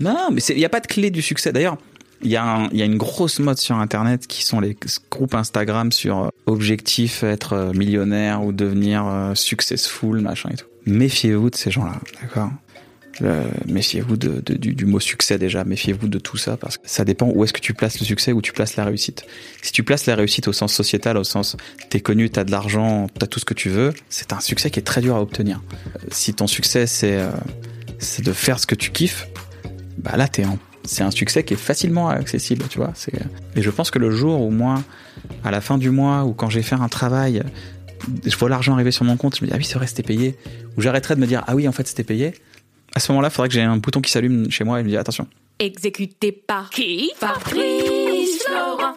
Non, mais il n'y a pas de clé du succès. D'ailleurs, il y, a y a une grosse mode sur Internet qui sont les groupes Instagram sur euh, objectif être euh, millionnaire ou devenir euh, successful, machin et tout. Méfiez-vous de ces gens-là, d'accord? Méfiez-vous du, mot succès déjà, méfiez-vous de tout ça parce que ça dépend où est-ce que tu places le succès, où tu places la réussite. Si tu places la réussite au sens sociétal, au sens t'es connu, t'as de l'argent, t'as tout ce que tu veux, c'est un succès qui est très dur à obtenir. Si ton succès c'est de faire ce que tu kiffes, bah là t'es c'est un succès qui est facilement accessible, tu vois. Et je pense que le jour où moi, à la fin du mois, ou quand j'ai fait un travail, je vois l'argent arriver sur mon compte, je me dis ah oui c'est vrai c'était payé, ou j'arrêterai de me dire ah oui en fait c'était payé. À ce moment-là, il faudrait que j'ai un bouton qui s'allume chez moi et me dit attention. Exécuté par qui? Fabrice Florent.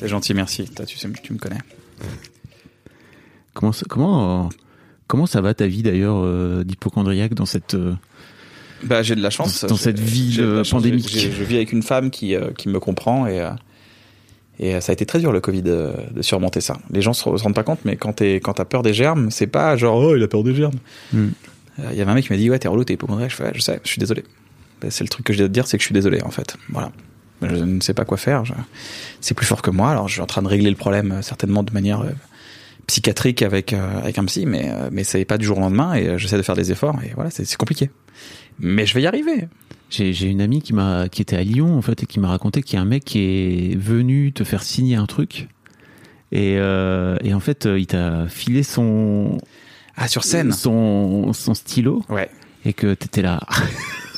C'est gentil, merci. Toi, tu sais, tu me connais. Comment ça, comment, comment ça va ta vie d'ailleurs euh, d'hypochondriaque dans cette... euh, Bah j'ai de la chance. Dans- dans J'ai- cette vie j'ai de la de chance. pandémique. J'ai- j'ai- Je vis avec une femme qui euh, qui me comprend et euh, et ça a été très dur le Covid euh, de surmonter ça. Les gens se se rendent pas compte, mais quand t'es quand t'as peur des germes, c'est pas genre oh il a peur des germes. Hmm. Euh, Il y avait un mec qui m'a dit ouais t'es relou t'es hypochondriaque. Je fais ouais, je sais, je suis désolé. Ben, c'est le truc que je dois te dire, c'est que je suis désolé en fait. Voilà. Je ne sais pas quoi faire. je- C'est plus fort que moi. Alors je suis en train de régler le problème euh, certainement de manière euh, psychiatrique avec euh, avec un psy, mais euh, mais c'est pas du jour au lendemain et euh, j'essaie de faire des efforts et voilà c'est compliqué. Mais je vais y arriver. J'ai une amie qui m'a qui était à Lyon en fait et qui m'a raconté qu'il y a un mec qui est venu te faire signer un truc et, euh, et en fait il t'a filé son Ah sur scène. son son stylo Ouais. et que t'étais là.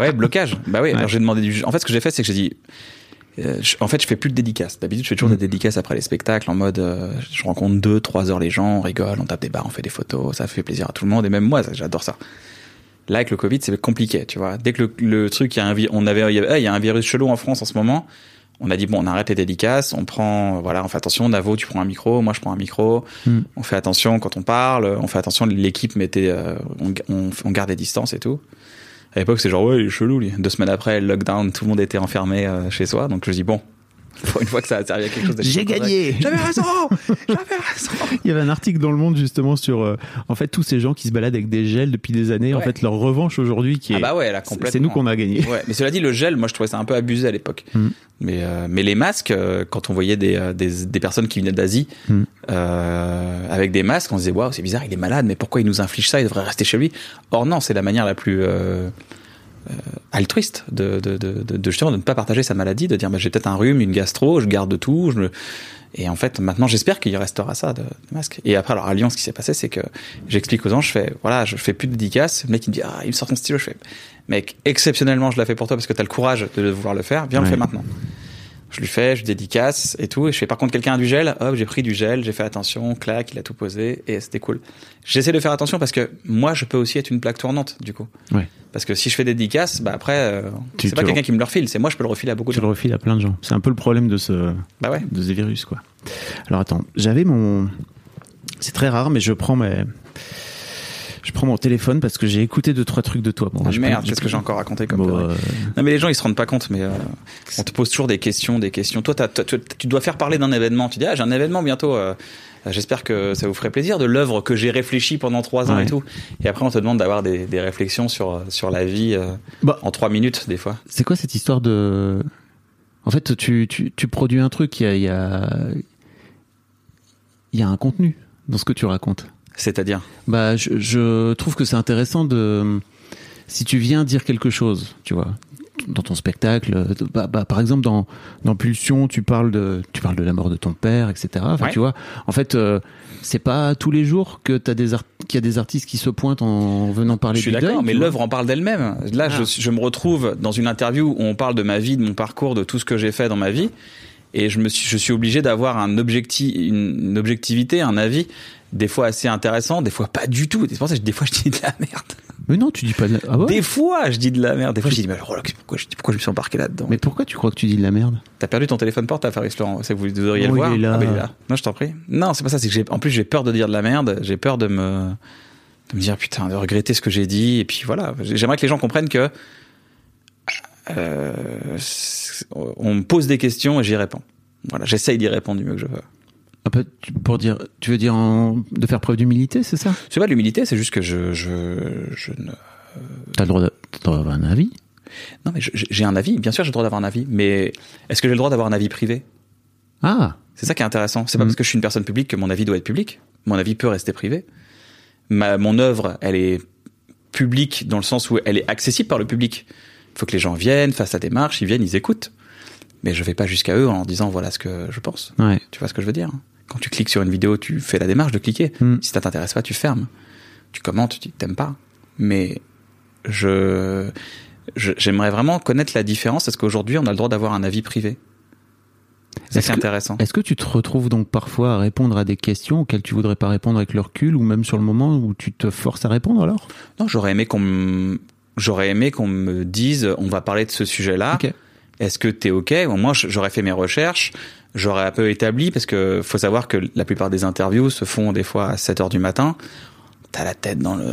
Ouais, blocage. Bah oui, Ouais. alors j'ai demandé du. En fait, ce que j'ai fait, c'est que j'ai dit. euh, je- en fait, je fais plus de dédicaces. D'habitude, je fais toujours Mm. des dédicaces après les spectacles en mode euh, je rencontre deux, trois heures les gens, on rigole, on tape des barres, on fait des photos, ça fait plaisir à tout le monde et même moi, j'adore ça. Là, avec le Covid, c'est compliqué, tu vois. Dès que le, le truc, il y a un, on avait, il y, ah, a un virus chelou en France en ce moment. On a dit bon, on arrête les dédicaces, on prend, voilà, on fait attention. Navo, tu prends un micro, moi je prends un micro. Mm. On fait attention quand on parle, on fait attention. L'équipe mettait, euh, on, on, on garde des distances et tout. À l'époque, c'est genre ouais, il est chelou lui. Deux semaines après, le lockdown, tout le monde était enfermé euh, chez soi. Donc je dis bon, pour une fois que ça a servi à quelque chose. J'ai gagné. J'avais raison, j'avais raison. Il y avait un article dans le Monde justement sur euh, en fait tous ces gens qui se baladent avec des gels depuis des années en fait leur revanche aujourd'hui qui est Ah bah ouais, là c'est- complètement. c'est nous qu'on a gagné. Ouais, mais cela dit, le gel, moi je trouvais ça un peu abusé à l'époque. Mm. Mais euh, mais les masques, euh, quand on voyait des, des des personnes qui venaient d'Asie Mm. avec des masques, on se disait waouh, c'est bizarre, il est malade, mais pourquoi il nous inflige ça Il devrait rester chez lui? Or non, c'est la manière la plus altruiste de de, de, de, de justement de ne pas partager sa maladie, de dire bah, j'ai peut-être un rhume, une gastro, je garde tout, je me... et en fait maintenant j'espère qu'il restera ça de, masque. Et après alors à Lyon ce qui s'est passé c'est que j'explique aux gens, je fais voilà je fais plus de dédicaces, le mec il me dit ah il me sort ton stylo, je fais mec exceptionnellement je l'ai fait pour toi parce que t'as le courage de vouloir le faire, viens on le fait maintenant. Je lui fais, je dédicace et tout. Et je fais par contre quelqu'un a du gel, hop, j'ai pris du gel, j'ai fait attention, clac, il a tout posé et c'était cool. J'essaie de faire attention parce que moi je peux aussi être une plaque tournante du coup. Ouais. Parce que si je fais des dédicaces, bah après euh, c'est pas quelqu'un qui me le refile, c'est moi je peux le refiler à beaucoup de Tu le gens. refiles à plein de gens. C'est un peu le problème de ce Bah ouais. de ce virus quoi. Alors attends, j'avais mon c'est très rare mais je prends mes Je prends mon téléphone parce que j'ai écouté deux trois trucs de toi. Bon, Ah, je merde, qu'est-ce que j'ai encore raconté comme Bon, euh, Non mais les gens ils se rendent pas compte, mais euh, on te pose toujours des questions, des questions. Toi, tu, tu dois faire parler d'un événement. Tu dis ah j'ai un événement bientôt. euh, J'espère que ça vous ferait plaisir de l'œuvre que j'ai réfléchi pendant trois ans Ouais. et tout. Et après on te demande d'avoir des, des réflexions sur sur la vie Bah. en trois minutes des fois. C'est quoi cette histoire de En fait, tu tu, tu produis un truc. Il y a il y a il y a un contenu dans ce que tu racontes. C'est-à-dire Bah, je, je trouve que c'est intéressant de si tu viens dire quelque chose, tu vois, dans ton spectacle. Bah, bah, par exemple, dans dans Pulsion, tu parles de tu parles de la mort de ton père, etc. Enfin, Ouais. tu vois, en fait, euh, c'est pas tous les jours que t'as des qu'il y a des artistes qui se pointent en venant parler Je suis d'accord, mais l'œuvre en parle d'elle-même. Là, Ah. je, je me retrouve dans une interview où on parle de ma vie, de mon parcours, de tout ce que j'ai fait dans ma vie, et je me suis, je suis obligé d'avoir un objectif, une, une objectivité, un avis, des fois assez intéressant, des fois pas du tout. C'est pour ça que des fois je dis de la merde. Mais non, tu dis pas de la... Ah ouais? Des fois, je dis de la merde. Des fois, je dis, mais Rolex, pourquoi je, pourquoi je me suis embarqué là-dedans? Mais pourquoi tu crois que tu dis de la merde? T'as perdu ton téléphone portable, Fabrice Laurent. Que vous devriez Oh, le voir. il est là. Ah, il est là. Non, je t'en prie. Non, c'est pas ça. C'est que j'ai, en plus, j'ai peur de dire de la merde. J'ai peur de me, de me dire, putain, de regretter ce que j'ai dit. Et puis voilà. J'aimerais que les gens comprennent que, euh, on me pose des questions et j'y réponds. Voilà. J'essaye d'y répondre du mieux que je peux. Un peu pour dire, tu veux dire en- de faire preuve d'humilité, c'est ça? C'est pas de l'humilité, c'est juste que je, je, je ne, T'as le droit d'avoir un avis? non, mais j'ai un avis. Bien sûr, j'ai le droit d'avoir un avis. Mais est-ce que j'ai le droit d'avoir un avis privé? Ah, C'est ça qui est intéressant. C'est pas Mm. parce que je suis une personne publique que mon avis doit être public. Mon avis peut rester privé. Ma, mon œuvre, elle est publique dans le sens où elle est accessible par le public. Il faut que les gens viennent, fassent la démarche, ils viennent, ils écoutent. Mais je vais pas jusqu'à eux en leur disant voilà ce que je pense. ouais. Tu vois ce que je veux dire Quand tu cliques sur une vidéo, tu fais la démarche de cliquer. Mm. Si ça t'intéresse pas, tu fermes. Tu commentes, tu t'aimes pas. Mais je j'aimerais vraiment connaître la différence. Est-ce qu'aujourd'hui on a le droit d'avoir un avis privé? C'est intéressant. Est-ce que tu te retrouves donc parfois à répondre à des questions auxquelles tu voudrais pas répondre avec le recul ou même sur le moment où tu te forces à répondre alors? Non, j'aurais aimé qu'on me, j'aurais aimé qu'on me dise, on va parler de ce sujet-là. Ok. Est-ce que t'es ok? Au moins, j'aurais fait mes recherches, j'aurais un peu établi parce que faut savoir que la plupart des interviews se font des fois à 7 heures du matin. T'as la tête dans le,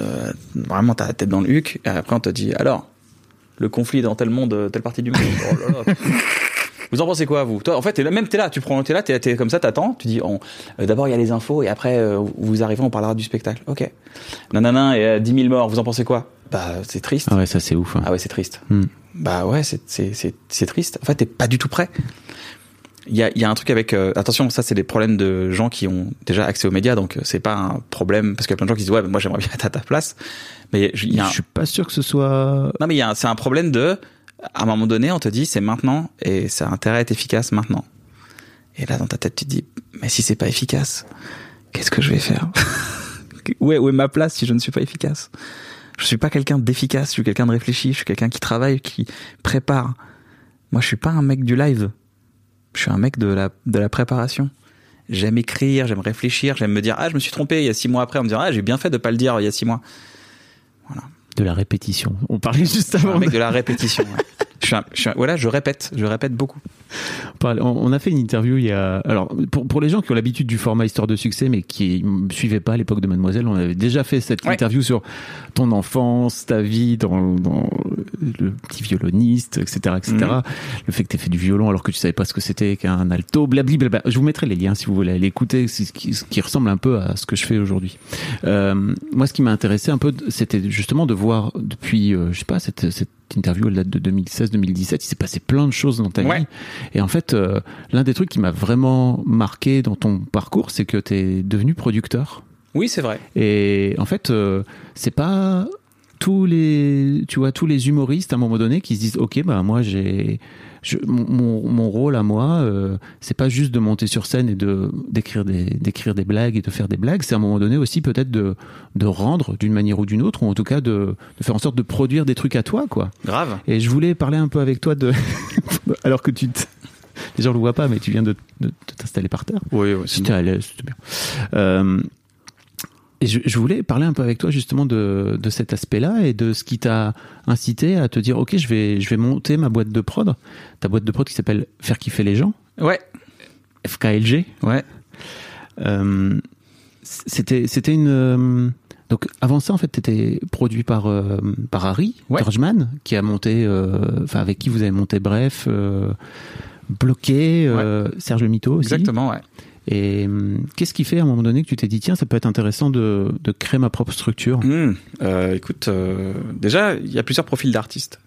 vraiment t'as la tête dans le huc. Et après, on te dit, alors, le conflit dans tel monde, telle partie du monde. Oh là là. Vous en pensez quoi, vous? Toi, en fait, t'es là, même t'es là, tu prends, t'es là, t'es, t'es comme ça, t'attends, tu dis, on- euh, d'abord il y a les infos et après euh, vous arrivez, on parlera du spectacle. Ok. Nanana, et euh, 10 000 morts, vous en pensez quoi? Bah, c'est triste. Ah ouais, ça c'est ouf. hein. Ah ouais, c'est triste. Hmm. Bah ouais, c'est c'est c'est c'est triste. En fait, t'es pas du tout prêt. Il y a y a un truc avec euh, attention, ça c'est des problèmes de gens qui ont déjà accès aux médias, donc euh, c'est pas un problème parce qu'il y a plein de gens qui disent ouais, mais moi j'aimerais bien être à ta place. Mais il y a un- Je suis pas sûr que ce soit. non mais il y a un- c'est un problème de à un moment donné, on te dit c'est maintenant et ça a intérêt à être efficace maintenant. Et là dans ta tête tu te dis mais si c'est pas efficace, qu'est-ce que je vais faire? Où, est, où est ma place si je ne suis pas efficace? Je suis pas quelqu'un d'efficace, je suis quelqu'un de réfléchi, je suis quelqu'un qui travaille, qui prépare. Moi je suis pas un mec du live. Je suis un mec de la de la préparation. J'aime écrire, j'aime réfléchir, j'aime me dire ah je me suis trompé il y a six mois après, on me dire ah j'ai bien fait de pas le dire il y a six mois. De la répétition. On parlait juste avant. mec de la répétition. ouais. Je suis un- je suis un- voilà, je répète, je répète beaucoup. On a fait une interview il y a. Alors, pour, pour les gens qui ont l'habitude du format Histoire de succès, mais qui ne suivaient pas à l'époque de Mademoiselle, on avait déjà fait cette Ouais. interview sur ton enfance, ta vie dans, dans le petit violoniste, etc. etc. Mhm. Le fait que tu fait du violon alors que tu savais pas ce que c'était qu'un alto, blablabla. Je vous mettrai les liens si vous voulez aller écouter, c'est ce qui, ce qui ressemble un peu à ce que je fais aujourd'hui. Euh, moi, ce qui m'a intéressé un peu, c'était justement de voir depuis, euh, je sais pas, cette, cette interview, elle date de 2016-2017, il s'est passé plein de choses dans ta Ouais. vie. Et en fait, euh, l'un des trucs qui m'a vraiment marqué dans ton parcours, c'est que tu es devenu producteur. Oui, c'est vrai. Et en fait, euh, c'est pas tous les, tu vois, tous les humoristes à un moment donné qui se disent, ok, bah moi j'ai, je- mon, rôle à moi, euh, c'est pas juste de monter sur scène et de d'écrire des d'écrire des blagues et de faire des blagues, c'est à un moment donné aussi peut-être de de rendre d'une manière ou d'une autre, ou en tout cas de, de faire en sorte de produire des trucs à toi, quoi. Grave. Et je voulais parler un peu avec toi de, alors que tu, te... les gens le voient pas, mais tu viens de, de- de t'installer par terre. Oui, oui. C'était à l'aise, c'était bien. Euh, et je, je voulais parler un peu avec toi justement de, de cet aspect-là et de ce qui t'a incité à te dire ok je vais je vais monter ma boîte de prod, ta boîte de prod qui s'appelle Faire kiffer les gens, Ouais, FKLG. ouais. Euh, c'était c'était une euh, Donc avant ça, en fait, tu étais produit par euh, par Harry Ouais. Qui a monté, enfin avec qui vous avez monté Bref, Bloqué, euh, Serge Le Mito aussi. Exactement, ouais. Et hum, qu'est-ce qui fait à un moment donné que tu t'es dit tiens, ça peut être intéressant de, de créer ma propre structure? Hmm, euh, écoute, euh, déjà, il y a plusieurs profils d'artistes.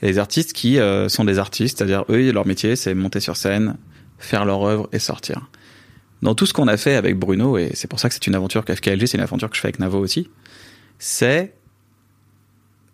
Il y a des artistes qui euh, sont des artistes, c'est-à-dire eux, leur métier, c'est monter sur scène, faire leur œuvre et sortir. Dans tout ce qu'on a fait avec Bruno, et c'est pour ça que c'est une aventure que FKLG, c'est une aventure que je fais avec Navo aussi, c'est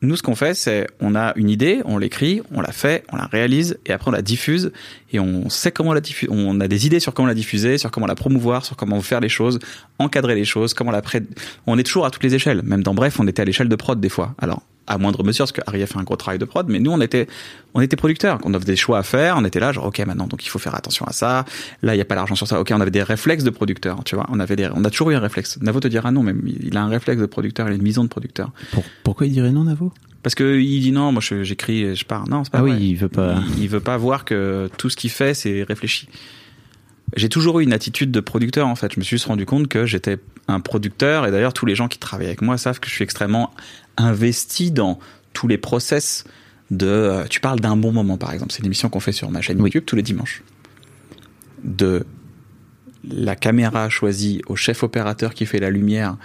nous, ce qu'on fait, c'est on a une idée, on l'écrit, on la fait, on la réalise, et après on la diffuse, et on sait comment la diffuser. On a des idées sur comment la diffuser, sur comment la promouvoir, sur comment faire les choses, encadrer les choses, comment la pré... On est toujours à toutes les échelles. Même dans Bref, on était à l'échelle de prod des fois. Alors à moindre mesure, parce que Harry a fait un gros travail de prod, mais nous, on était, on était producteurs. On avait des choix à faire. On était là, genre, ok, maintenant, donc il faut faire attention à ça. Là, il n'y a pas l'argent sur ça. Ok, on avait des réflexes de producteurs, tu vois. On avait des, on a toujours eu un réflexe. Navo te dira non, mais il a un réflexe de producteur, il a une vision de producteur. Pour- Pourquoi il dirait non, Navo? Parce que il dit non, moi je- j'écris, je pars. Non, c'est pas Ah vrai. oui, il veut pas. Il, il veut pas voir que tout ce qu'il fait, c'est réfléchi. J'ai toujours eu une attitude de producteur en fait. Je me suis juste rendu compte que j'étais un producteur et d'ailleurs tous les gens qui travaillent avec moi savent que je suis extrêmement investi dans tous les process de. euh, Tu parles d'un bon moment par exemple. C'est une émission qu'on fait sur ma chaîne Oui. YouTube tous les dimanches. De la caméra choisie au chef opérateur qui fait la lumière,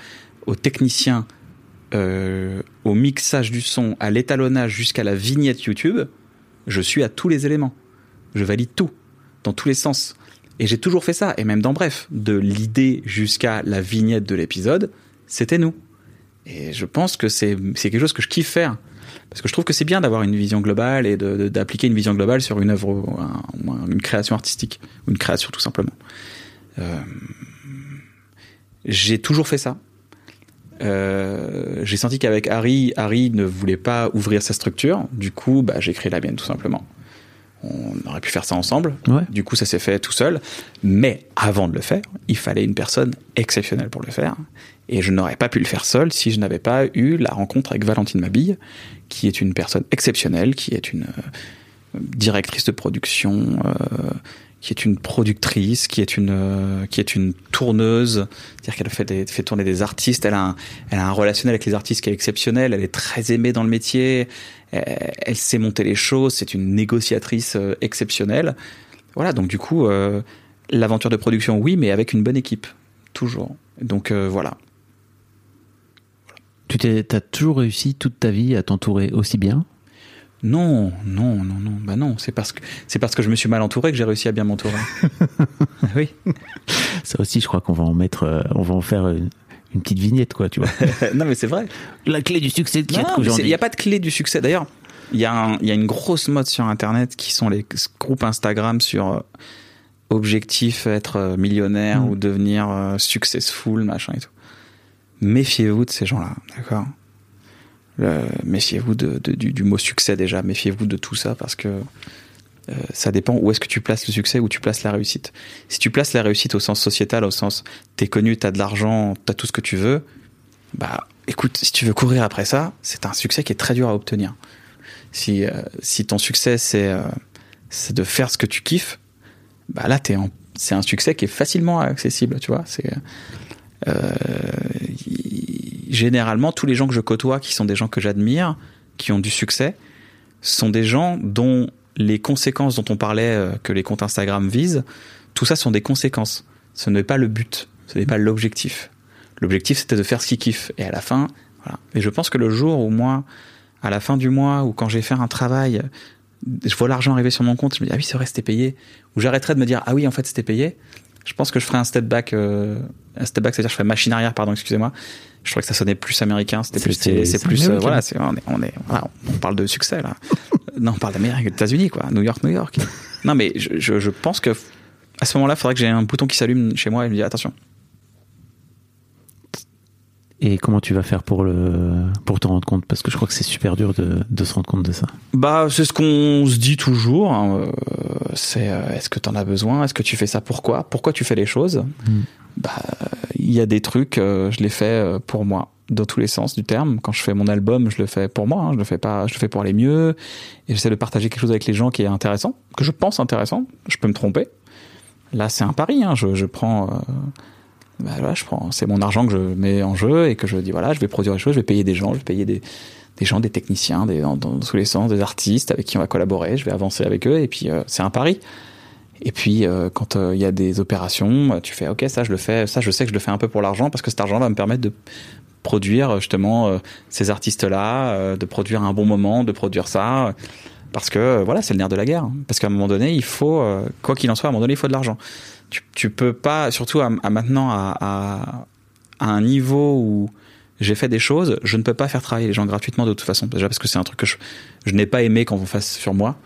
au technicien, euh, au mixage du son, à l'étalonnage jusqu'à la vignette YouTube, je suis à tous les éléments. Je valide tout, dans tous les sens. Et j'ai toujours fait ça, et même dans Bref, de l'idée jusqu'à la vignette de l'épisode, c'était nous. Et je pense que c'est quelque chose que je kiffe faire. Parce que je trouve que c'est bien d'avoir une vision globale et d'appliquer une vision globale sur une œuvre, une création artistique, ou une création tout simplement. Euh, j'ai toujours fait ça. Euh, j'ai senti qu'avec Harry, Harry ne voulait pas ouvrir sa structure. Du coup, bah, j'ai créé la mienne tout simplement. On aurait pu faire ça ensemble. Ouais. Du coup, ça s'est fait tout seul. Mais avant de le faire, il fallait une personne exceptionnelle pour le faire. Et je n'aurais pas pu le faire seul si je n'avais pas eu la rencontre avec Valentine Mabille, qui est une personne exceptionnelle, qui est une euh, directrice de production, euh, qui est une productrice, qui est une euh, qui est une tourneuse, c'est-à-dire qu'elle fait tourner des artistes. Elle a un, elle a un relationnel avec les artistes qui est exceptionnel. Elle est très aimée dans le métier. Elle, sait monter les choses. C'est une négociatrice euh, exceptionnelle. Voilà. Donc du coup, euh, l'aventure de production, oui, mais avec une bonne équipe, toujours. Donc voilà. Tu t'es, t'as toujours réussi toute ta vie à t'entourer aussi bien? Non, non, non, non. Bah non. C'est parce que c'est parce que je me suis mal entouré que j'ai réussi à bien m'entourer. Oui. Ça aussi, je crois qu'on va en mettre, euh, on va en faire une, une petite vignette, quoi, tu vois. non, mais c'est vrai. La clé du succès de. Il n'y a pas de clé du succès. D'ailleurs, il y, y a une grosse mode sur Internet qui sont les groupes Instagram sur euh, objectif être euh, millionnaire Mm. ou devenir euh, successful, machin et tout. Méfiez-vous de ces gens-là, d'accord? Méfiez-vous de, du, mot succès déjà. Méfiez-vous de tout ça parce que euh, ça dépend où est-ce que tu places le succès, où tu places la réussite. Si tu places la réussite au sens sociétal, au sens t'es connu, t'as de l'argent, t'as tout ce que tu veux, bah écoute, si tu veux courir après ça, c'est un succès qui est très dur à obtenir. Si, euh, si ton succès c'est euh, c'est de faire ce que tu kiffes, bah là c'est un succès qui est facilement accessible, tu vois. Généralement tous les gens que je côtoie, qui sont des gens que j'admire, qui ont du succès, sont des gens dont les conséquences dont on parlait euh, que les comptes Instagram visent, tout ça sont des conséquences. Ce n'est pas le but, ce n'est pas l'objectif. L'objectif c'était de faire ce qu'ils kiffent. Et à la fin, voilà. Et je pense que le jour où moi, à la fin du mois, ou quand j'ai fait un travail, je vois l'argent arriver sur mon compte, je me dis ah oui c'est vrai c'était payé, ou j'arrêterai de me dire ah oui en fait c'était payé. Je pense que je ferai un step back, euh, un step back, c'est-à-dire je ferai machine arrière, pardon, excusez-moi. Je trouvais que ça sonnait plus américain, c'était plus, c'est plus, euh, voilà, on est, on est, voilà, on parle de succès là. non, on parle d'Amérique, des États-Unis quoi, New York, New York. non mais je, je, je pense que à ce moment-là, il faudrait que j'ai un bouton qui s'allume chez moi et me dit attention. Et comment tu vas faire pour le, pour te rendre compte? Parce que je crois que c'est super dur de, de se rendre compte de ça. Bah, c'est ce qu'on se dit toujours. hein, euh, C'est euh, est-ce que tu en as besoin? Est-ce que tu fais ça pourquoi Pourquoi tu fais les choses? Mm. Bah, il y a des trucs, euh, je les fais pour moi, dans tous les sens du terme. Quand je fais mon album, je le fais pour moi. hein, je le fais pas, je le fais pour aller mieux. Et j'essaie de partager quelque chose avec les gens qui est intéressant, que je pense intéressant. Je peux me tromper. Là, c'est un pari. Hein, je, je prends. euh, bah voilà, je prends, c'est mon argent que je mets en jeu et que je dis voilà, je vais produire des choses, je vais payer des gens, je vais payer des, gens, des techniciens, des, dans, tous les sens, des artistes avec qui on va collaborer, je vais avancer avec eux et puis euh, c'est un pari. Et puis euh, quand euh, il y a des opérations, tu fais ok ça je le fais, ça je sais que je le fais un peu pour l'argent parce que cet argent va me permettre de produire justement ces artistes là, de produire un bon moment, de produire ça parce que voilà c'est le nerf de la guerre. Parce qu'à un moment donné il faut quoi qu'il en soit à un moment donné il faut de l'argent tu, peux pas, surtout à, maintenant à, un niveau où j'ai fait des choses, je ne peux pas faire travailler les gens gratuitement de toute façon. Déjà parce que c'est un truc que je, n'ai pas aimé qu'on on fasse sur moi.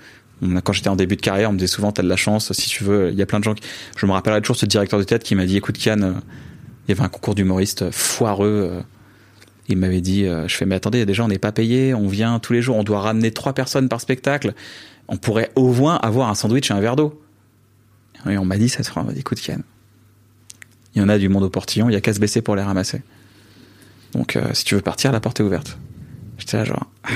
Quand j'étais en début de carrière, on me disait souvent t'as de la chance, si tu veux. Il y a plein de gens qui, je me rappellerai toujours ce directeur de théâtre qui m'a dit écoute Kian, euh, il y avait un concours d'humoriste foireux. Euh, il m'avait dit, euh, je fais mais attendez, déjà on n'est pas payé, on vient tous les jours, on doit ramener trois personnes par spectacle. On pourrait au moins avoir un sandwich et un verre d'eau. Et on m'a dit, ça sera, écoute, Ken, il y en a du monde au portillon, il y a qu'à se baisser pour les ramasser. Donc, euh, si tu veux partir, la porte est ouverte. J'étais là, genre.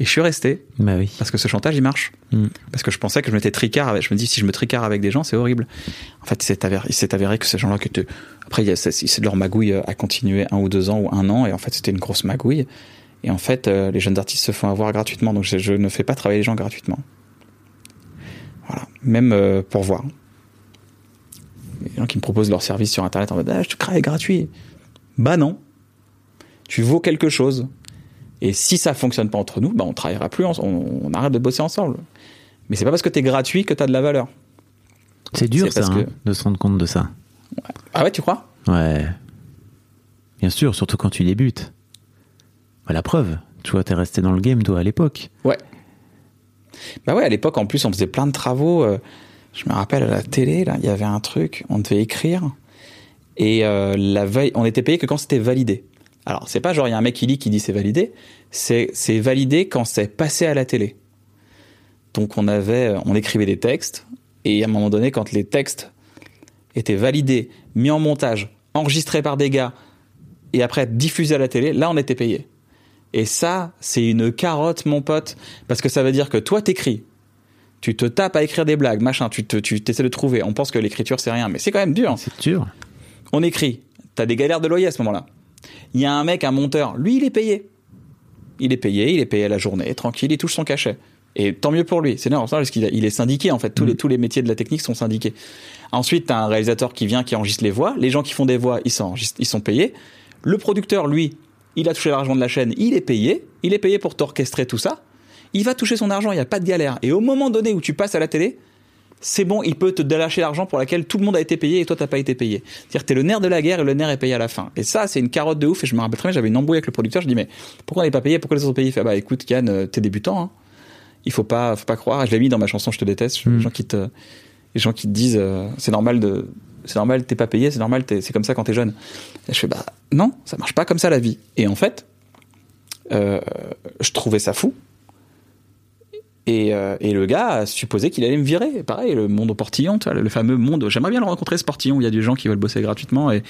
Et je suis resté. Bah oui. Parce que ce chantage, il marche. Mm. Parce que je pensais que je m'étais tricard avec. Je me dis, si je me tricard avec des gens, c'est horrible. En fait, il s'est avéré, avéré, que ces gens-là, que après, c'est de leur magouille à continuer un ou deux ans ou un an. Et en fait, c'était une grosse magouille. Et en fait, euh, les jeunes artistes se font avoir gratuitement. Donc, je, je ne fais pas travailler les gens gratuitement. Voilà. Même euh, pour voir. Les gens qui me proposent leur service sur Internet en mode ah, je te crée gratuit. Bah non. Tu vaux quelque chose. Et si ça fonctionne pas entre nous, bah on travaillera plus, on, on arrête de bosser ensemble. Mais c'est pas parce que tu es gratuit que tu as de la valeur. C'est dur ça, hein, de se rendre compte de ça. Ah ouais, tu crois? Ouais. Bien sûr, surtout quand tu débutes. Bah, la preuve, tu vois, t'es resté dans le game, toi, à l'époque. Ouais. Bah ouais, à l'époque, en plus, on faisait plein de travaux. Euh, je me rappelle à la télé, il y avait un truc, on devait écrire. Et euh, la veille, on était payé que quand c'était validé. Alors, c'est pas genre, il y a un mec qui lit qui dit c'est validé. C'est validé quand c'est passé à la télé. Donc, on avait, on écrivait des textes. Et à un moment donné, quand les textes étaient validés, mis en montage, enregistrés par des gars, et après diffusés à la télé, là, on était payé. Et ça, c'est une carotte, mon pote, parce que ça veut dire que toi, t'écris. Tu te tapes à écrire des blagues, machin, tu te, tu t'essaies de trouver. On pense que l'écriture, c'est rien, mais c'est quand même dur. C'est dur. On écrit. T'as des galères de loyer à ce moment-là. Il y a un mec, un monteur, lui, il est payé. Il est payé, il est payé à la journée, tranquille, il touche son cachet. Et tant mieux pour lui. C'est normal parce qu'il il est syndiqué, en fait. Tous, les, mm. tous les métiers de la technique sont syndiqués. Ensuite, t'as un réalisateur qui vient, qui enregistre les voix. Les gens qui font des voix, ils sont, ils sont payés. Le producteur, lui, il a touché l'argent de la chaîne, il est payé, il est payé pour t'orchestrer tout ça, il va toucher son argent, il n'y a pas de galère. Et au moment donné où tu passes à la télé, c'est bon, il peut te lâcher l'argent pour laquelle tout le monde a été payé et toi t'as pas été payé. C'est-à-dire que t'es le nerf de la guerre et le nerf est payé à la fin. Et ça, c'est une carotte de ouf. Et je me rappelle très bien, j'avais une embrouille avec le producteur. Je dis mais pourquoi on n'est pas payé? Pourquoi les autres sont payés? Il fait bah écoute, Yann, euh, t'es débutant. Hein. Il faut pas, faut pas croire. Je l'ai mis dans ma chanson Je te déteste. Les hmm. gens qui te, les gens qui te disent euh, c'est normal de, c'est normal, t'es pas payé, c'est normal, c'est comme ça quand t'es jeune. Je fais bah non, ça marche pas comme ça la vie. Et en fait, euh, je trouvais ça fou. Et, euh, et, le gars a supposé qu'il allait me virer. Pareil, le monde au portillon, le fameux monde. J'aimerais bien le rencontrer, ce portillon, où il y a des gens qui veulent bosser gratuitement et,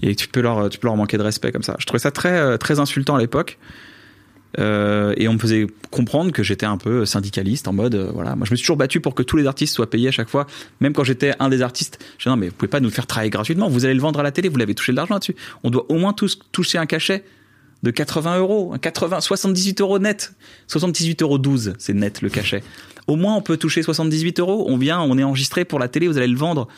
et tu, peux leur, tu peux leur manquer de respect comme ça. Je trouvais ça très, euh, très insultant à l'époque. Euh, et on me faisait comprendre que j'étais un peu syndicaliste en mode euh, voilà. Moi je me suis toujours battu pour que tous les artistes soient payés à chaque fois. Même quand j'étais un des artistes je dis non mais vous pouvez pas nous faire travailler gratuitement. Vous allez le vendre à la télé. Vous l'avez touché de l'argent là-dessus. On doit au moins tous toucher un cachet de 80 euros 80 78 euros net. 78 euros 12 c'est net le cachet. Au moins on peut toucher 78 euros. On vient on est enregistré pour la télé. Vous allez le vendre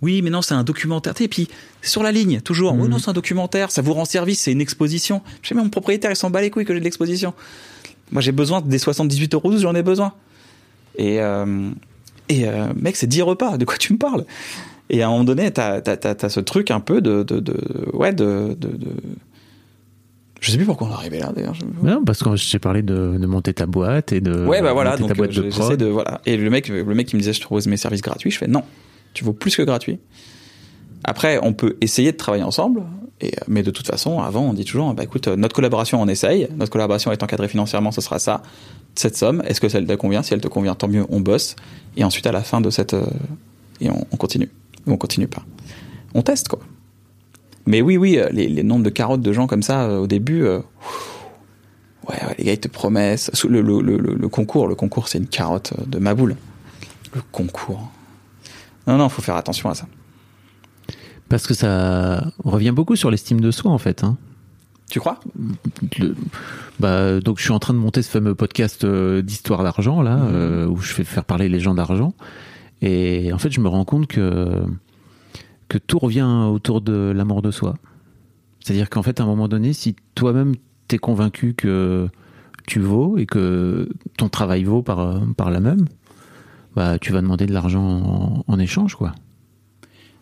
oui, mais non, c'est un documentaire. Et puis, sur la ligne, toujours. Oui, mhm. non, c'est un documentaire, ça vous rend service, c'est une exposition. Je sais, mais mon propriétaire, il s'en bat les couilles que j'ai de l'exposition. Moi, j'ai besoin des 78 euros, j'en ai besoin. Et, euh, et euh, mec, c'est 10 repas, de quoi tu me parles? Et à un moment donné, t'as as, ce truc un peu de. de, de ouais, de, de, de je sais plus pourquoi on est arrivé là d'ailleurs. Non, parce que j'ai parlé de, de, monter ta boîte et de. Ouais, bah voilà, donc j'essaie de voilà. Et le mec, le mec qui me disait je trouve mes services gratuits, je fais non, tu vaux plus que gratuit. Après, on peut essayer de travailler ensemble, et, mais de toute façon, avant, on dit toujours, bah écoute, notre collaboration, on essaye. Notre collaboration est encadrée financièrement, ce sera ça, cette somme. Est-ce que ça te convient? Si elle te convient, tant mieux, on bosse. Et ensuite, à la fin de cette, euh, et on, continue. Ou on continue pas. On teste quoi. Mais oui, oui, euh, les, les nombres de carottes de gens comme ça euh, au début. ouais, les gars ils te promettent. Le, le concours, le concours, c'est une carotte de ma boule. Le concours. Non, non, faut faire attention à ça. Parce que ça revient beaucoup sur l'estime de soi, en fait. Hein. Tu crois? Le- bah, donc je suis en train de monter ce fameux podcast euh, d'histoire d'argent là, euh, où je fais faire parler les gens d'argent. Et en fait, je me rends compte que que tout revient autour de l'amour de soi. C'est-à-dire qu'en fait, à un moment donné, si toi-même t'es convaincu que tu vaux et que ton travail vaut par par la même, bah tu vas demander de l'argent en, en échange, quoi.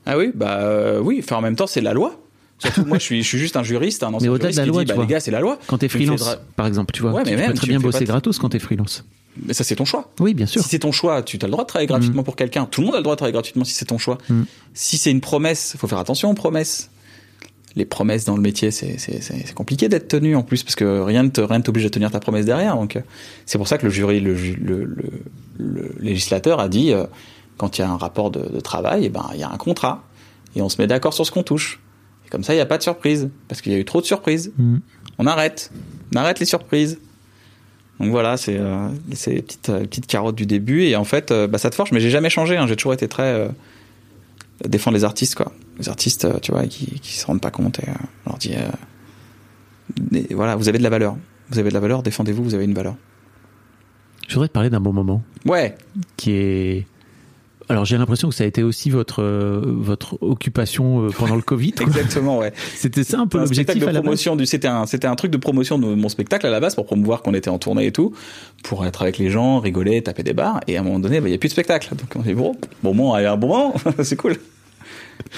Ah oui, bah euh, oui. Enfin, en même temps, c'est la loi. Surtout, moi, je suis, je suis juste un juriste, un ancien Mais de juriste la qui loi, dit, bah, les gars, c'est la loi. Quand t'es freelance, par exemple, tu vois, Ouais, mais tu même, peux très tu bien bosser de- gratos quand t'es freelance. Mais ça, c'est ton choix. Oui, bien sûr. Si c'est ton choix, tu as le droit de travailler gratuitement pour quelqu'un. Tout le monde a le droit de travailler gratuitement si c'est ton choix. Mm. Si c'est une promesse, faut faire attention aux promesses. Les promesses dans le métier, c'est compliqué d'être tenu en plus parce que rien ne t'oblige à tenir ta promesse derrière. Donc euh, c'est pour ça que le jury, le, ju- le, le- le législateur a dit euh, quand il y a un rapport de, de travail, eh ben il y a un contrat et on se met d'accord sur ce qu'on touche. Et comme ça, il n'y a pas de surprise parce qu'il y a eu trop de surprises. Mm. On arrête, on arrête les surprises. Donc voilà, c'est euh, les petites, euh, petites carottes du début. Et en fait, bah, ça te forge, mais j'ai jamais changé. hein. J'ai toujours été très. défendre les artistes, quoi. Les artistes, euh, tu vois, qui, qui se rendent pas compte. Et euh, on leur dit. euh, et voilà, vous avez de la valeur. Vous avez de la valeur, défendez-vous, vous avez une valeur. Je voudrais te parler d'un bon moment. Ouais, qui est alors j'ai l'impression que ça a été aussi votre euh, votre occupation euh, pendant le Covid. exactement, ouais. C'était ça un peu l'objectif à de la base. promotion du c'était un c'était un truc de promotion de mon spectacle à la base pour promouvoir qu'on était en tournée et tout pour être avec les gens rigoler taper des bars et à un moment donné bah, il y a plus de spectacle donc on dit bon bon moment un bon moment c'est cool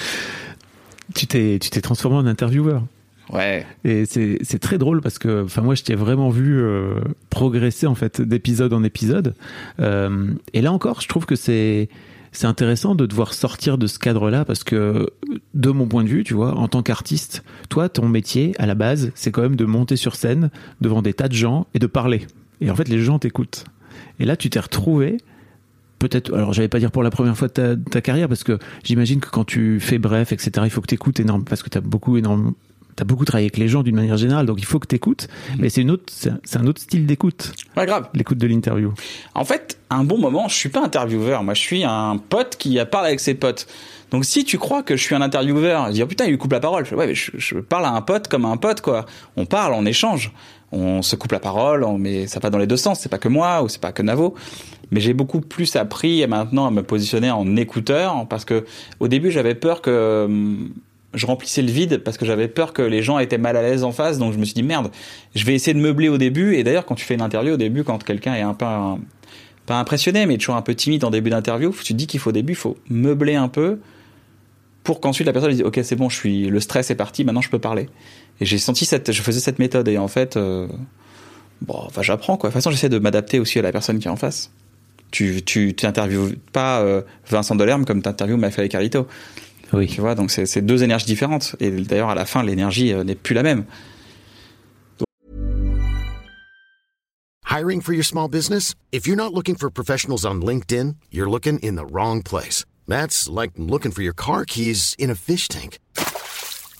Tu t'es tu t'es transformé en intervieweur. ouais Et c'est c'est très drôle parce que enfin moi je t'ai vraiment vu euh, progresser en fait d'épisode en épisode. Euh, et là encore, je trouve que c'est c'est intéressant de devoir sortir de ce cadre-là parce que de mon point de vue, tu vois, en tant qu'artiste, toi ton métier à la base, c'est quand même de monter sur scène devant des tas de gens et de parler. Et en fait, les gens t'écoutent. Et là, tu t'es retrouvé peut-être, alors j'allais pas dire pour la première fois de ta, carrière, parce que j'imagine que quand tu fais bref, etc., il faut que tu écoutes énorme, parce que tu as beaucoup énorme, T'as beaucoup travaillé avec les gens d'une manière générale, donc il faut que tu écoutes. Mais c'est une autre, c'est un- autre style d'écoute, ouais grave l'écoute de l'interview. En fait, à un bon moment, je suis pas intervieweur. Moi, je suis un pote qui parle avec ses potes. Donc, si tu crois que je suis un intervieweur, dire putain, il lui coupe la parole. Je ouais, mais je, je parle à un pote comme à un pote, quoi. On parle, on échange, on se coupe la parole, on, mais ça va dans les deux sens. C'est pas que moi ou c'est pas que Navo. Mais j'ai beaucoup plus appris maintenant à me positionner en écouteur parce que au début, j'avais peur que hum, je remplissais le vide parce que j'avais peur que les gens étaient mal à l'aise en face. Donc, je me suis dit merde, je vais essayer de meubler au début. Et d'ailleurs, quand tu fais une interview au début, quand quelqu'un est un peu pas impressionné, mais toujours un peu timide en début d'interview, tu te dis qu'il faut au début, il faut meubler un peu pour qu'ensuite la personne dise ok c'est bon, je suis le stress est parti, maintenant je peux parler. Et j'ai senti cette, je faisais cette méthode et en fait, euh, bon, enfin j'apprends quoi. De toute façon, j'essaie de m'adapter aussi à la personne qui est en face. Tu tu interviewes pas euh, Vincent Delerme comme tu interviews Mafia et Carlito. Oui. Tu vois, donc c'est deux énergies différentes. Et d'ailleurs à la fin, l'énergie euh, n'est plus la même. Hiring for your small business? If you're not looking for professionals on LinkedIn, you're looking in the wrong place. That's like looking for your car keys in a fish tank.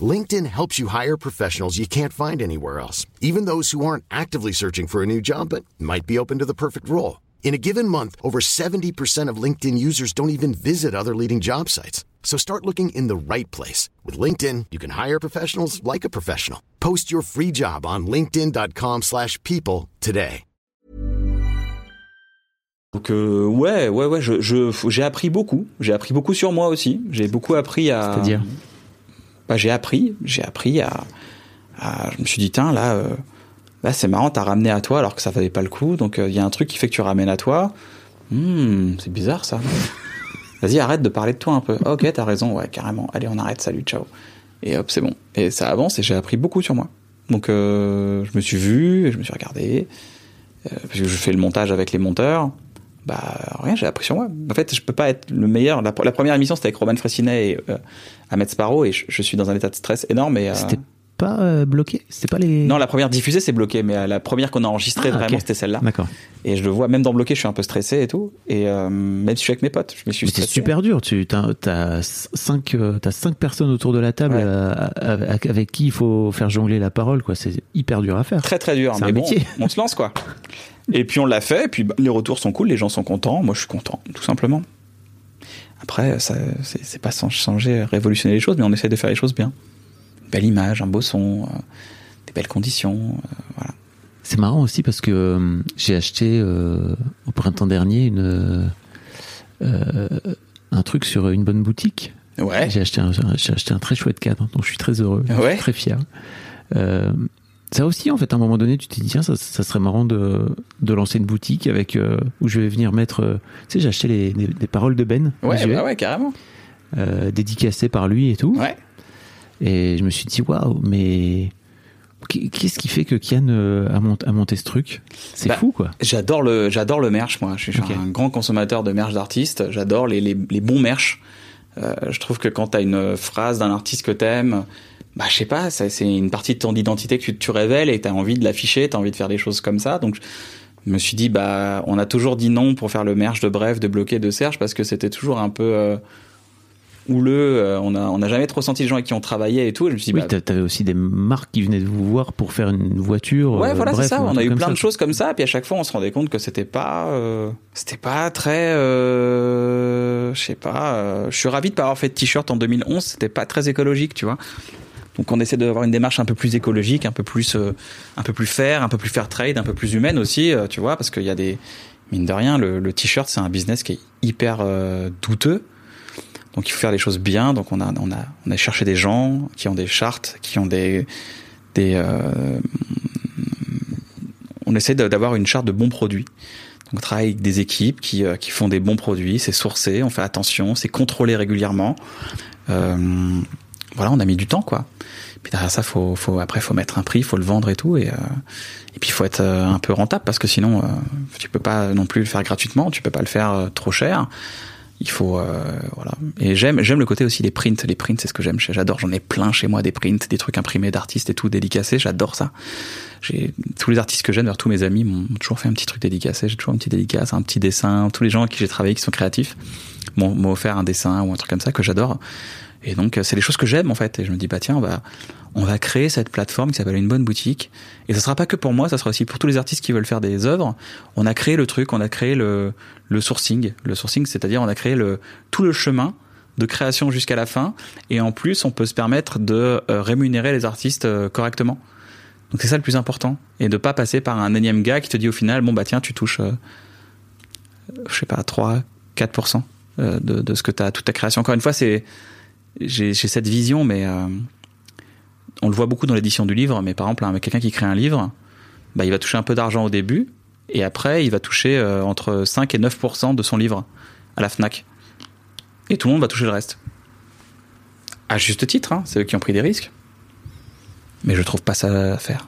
LinkedIn helps you hire professionals you can't find anywhere else, even those who aren't actively searching for a new job but might be open to the perfect role. In a given month, over 70% of LinkedIn users don't even visit other leading job sites. So start looking in the right place. With LinkedIn, you can hire professionals like a professional. Post your free job on linkedin.com/people slash people today. Donc euh, ouais, ouais, ouais, je, je, j'ai appris beaucoup. J'ai appris beaucoup sur moi aussi. J'ai beaucoup appris à. C'est-à-dire? Bah, j'ai appris, j'ai appris à, à- Je me suis dit tiens là, euh, là c'est marrant, t'as ramené à toi alors que ça valait pas le coup. Donc il y a un truc qui fait que tu ramènes à toi. Hmm, c'est bizarre ça. Vas-y, arrête de parler de toi un peu. Ok, t'as raison, ouais, carrément. Allez, on arrête, salut, ciao. Et hop, c'est bon. Et ça avance et j'ai appris beaucoup sur moi. Donc euh, je me suis vu, je me suis regardé, euh, parce que je fais le montage avec les monteurs. Bah rien, j'ai appris sur moi. En fait, je peux pas être le meilleur. La, première émission c'était avec Roman Fressinet et euh, Ahmed Sparrow et je, suis dans un état de stress énorme. Et, euh, pas euh, bloqué? C'était pas les. non, la première diffusée c'est bloqué, mais euh, la première qu'on a enregistrée Ah, vraiment c'était celle-là. D'accord. Et je le vois même dans bloqué, je suis un peu stressé et tout. Et euh, même si je suis avec mes potes, je me suis Mais c'est stressé. super dur. Tu as, t'as cinq, euh, t'as cinq personnes autour de la table Ouais. euh, avec, avec qui il faut faire jongler la parole. quoi. C'est hyper dur à faire. Très très dur, C'est mais un bon, métier. on se lance quoi. Et puis on l'a fait, et puis bah, les retours sont cool, les gens sont contents, moi je suis content, tout simplement. Après, ça, c'est c'est pas sans changer, révolutionner les choses, mais on essaie de faire les choses bien. Belle image, un beau son, euh, des belles conditions, euh, voilà. C'est marrant aussi parce que euh, j'ai acheté au printemps dernier une un truc sur une bonne boutique. Ouais. J'ai acheté un j'ai acheté un très chouette cadre dont je suis très heureux, je suis Ouais. très fier. Euh, ça aussi, en fait, à un moment donné, tu t'es dit tiens, ça, ça serait marrant de, de lancer une boutique avec euh, où je vais venir mettre. euh, tu sais, j'ai acheté les, les, les paroles de Ben, Ouais, bah ouais, carrément. dédicacées par lui et tout. Ouais. Et je me suis dit waouh, mais qu'est-ce qui fait que Kian euh, a, mont- a monté ce truc? C'est Bah, fou, quoi. J'adore le, j'adore le merch, moi. Je suis un grand consommateur de merch d'artistes. J'adore les, les, les bons merch. Euh, je trouve que quand t'as une phrase d'un artiste que t'aimes, bah, je sais pas, ça, c'est une partie de ton identité que tu, tu révèles et t'as envie de l'afficher, t'as envie de faire des choses comme ça. Donc, je me suis dit, bah, on a toujours dit non pour faire le merch de Bref, de Bloqué, de Serge parce que c'était toujours un peu, euh, houleux. Euh, on a, on n'a jamais trop senti les gens avec qui on travaillait et tout. Et je me suis dit, Oui, bah, t'a- t'avais aussi des marques qui venaient de vous voir pour faire une voiture. Ouais, euh, voilà, c'est ça. ou On a eu plein ça, de choses comme ça, puis à chaque fois, on se rendait compte que c'était pas, euh, c'était pas très, je sais pas. je suis ravi de pas avoir fait de t-shirt en 2011. C'était pas très écologique, tu vois. Donc, on essaie d'avoir une démarche un peu plus écologique, un peu plus, euh, un peu plus fair, un peu plus fair trade, un peu plus humaine aussi, euh, tu vois, parce qu'il y a des, mine de rien, le, le t-shirt, c'est un business qui est hyper euh, douteux. Donc, il faut faire les choses bien. Donc, on a, on a, on a cherché des gens qui ont des chartes, qui ont des, des, euh, on essaie d'avoir une charte de bons produits. Donc, on travaille avec des équipes qui, euh, qui font des bons produits, c'est sourcé, on fait attention, c'est contrôlé régulièrement. Euh, voilà, on a mis du temps, quoi. Puis derrière ça, faut, faut, après, faut mettre un prix, faut le vendre et tout, et, euh, et puis faut être euh, un peu rentable parce que sinon, euh, tu peux pas non plus le faire gratuitement, tu peux pas le faire trop cher. Il faut, euh, voilà. Et j'aime, j'aime le côté aussi des prints. Les prints, c'est ce que j'aime. J'adore. J'en ai plein chez moi des prints, des trucs imprimés d'artistes et tout dédicacés. J'adore ça. J'ai tous les artistes que j'aime, vers tous mes amis m'ont toujours fait un petit truc dédicacé. J'ai toujours un petit dédicace, un petit dessin. Tous les gens avec qui j'ai travaillé qui sont créatifs m'ont, m'ont offert un dessin ou un truc comme ça que j'adore. Et donc, euh, c'est les choses que j'aime en fait. Et je me dis, bah tiens, on va, on va créer cette plateforme qui s'appelle une bonne boutique. Et ce sera pas que pour moi, ça sera aussi pour tous les artistes qui veulent faire des œuvres. On a créé le truc, on a créé le, le sourcing. Le sourcing, c'est-à-dire on a créé le, tout le chemin de création jusqu'à la fin. Et en plus, on peut se permettre de euh, rémunérer les artistes euh, correctement. Donc c'est ça le plus important. Et de pas passer par un énième gars qui te dit au final, bon bah tiens, tu touches, euh, je sais pas, 3, 4% euh, de, de ce que tu toute ta création. Encore une fois, c'est, j'ai, cette vision, mais euh, on le voit beaucoup dans l'édition du livre. Mais par exemple, un- quelqu'un qui crée un livre, bah, il va toucher un peu d'argent au début. Et après, il va toucher euh, entre 5 et 9% de son livre à la FNAC. Et tout le monde va toucher le reste. À juste titre, hein, c'est eux qui ont pris des risques. Mais je trouve pas ça à faire.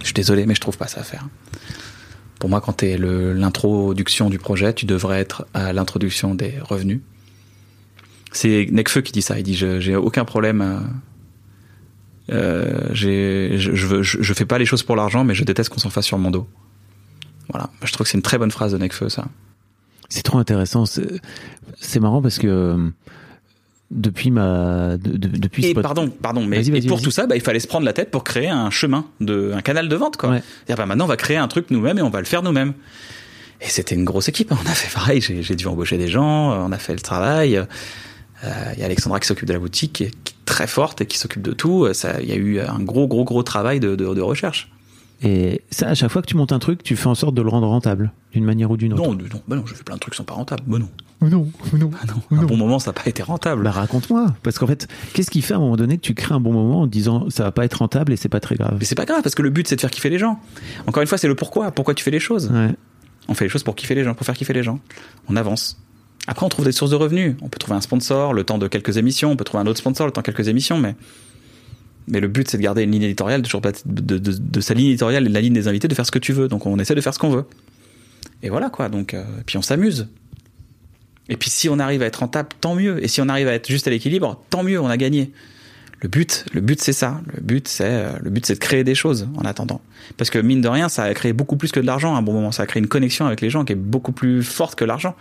Je suis désolé, mais je trouve pas ça à faire. Pour moi, quand tu es l'introduction du projet, tu devrais être à l'introduction des revenus. C'est Necfeu qui dit ça. Il dit je- j'ai aucun problème. euh, euh, je, je, veux- je, je fais pas les choses pour l'argent, mais je déteste qu'on s'en fasse sur mon dos. Voilà. Je trouve que c'est une très bonne phrase de Necfeu, ça. C'est trop intéressant. C'est marrant parce que euh, depuis ma de- de- depuis Et pardon, pardon, mais et pour tout ça, bah, il fallait se prendre la tête pour créer un chemin, de, un canal de vente, quoi. Ouais. Bah, maintenant, on va créer un truc nous-mêmes et on va le faire nous-mêmes. Et c'était une grosse équipe. On a fait pareil. J'ai dû embaucher des gens. On a fait le travail. Euh, Il y a Alexandra qui s'occupe de la boutique, qui est, qui est très forte et qui s'occupe de tout. Euh, il y a eu un gros, gros, gros travail de, de, de recherche. Et ça, à chaque fois que tu montes un truc, tu fais en sorte de le rendre rentable d'une manière ou d'une autre. Non, non, bah non, je fais plein de trucs qui sont pas rentables. Bah non, non, non. ah non. Un bon moment, ça n'a pas été rentable. Bah raconte-moi, parce qu'en fait, qu'est-ce qui fait à un moment donné que tu crées un bon moment en disant ça va pas être rentable et c'est pas très grave? Mais c'est pas grave parce que le but c'est de faire kiffer les gens. Encore une fois, c'est le pourquoi. Pourquoi tu fais les choses? Ouais. On fait les choses pour kiffer les gens, pour faire kiffer les gens. On avance. Après, on trouve des sources de revenus. On peut trouver un sponsor le temps de quelques émissions. On peut trouver un autre sponsor le temps de quelques émissions. Mais, mais le but, c'est de garder une ligne éditoriale, toujours de, de sa ligne éditoriale et de la ligne des invités, de faire ce que tu veux. Donc, on essaie de faire ce qu'on veut. Et voilà, quoi. Donc, euh, puis on s'amuse. Et puis, si on arrive à être rentable, tant mieux. Et si on arrive à être juste à l'équilibre, tant mieux, on a gagné. Le but, le but, c'est ça. Le but, c'est, euh, le but, c'est de créer des choses en attendant. Parce que mine de rien, ça a créé beaucoup plus que de l'argent à un bon moment. Ça a créé une connexion avec les gens qui est beaucoup plus forte que l'argent.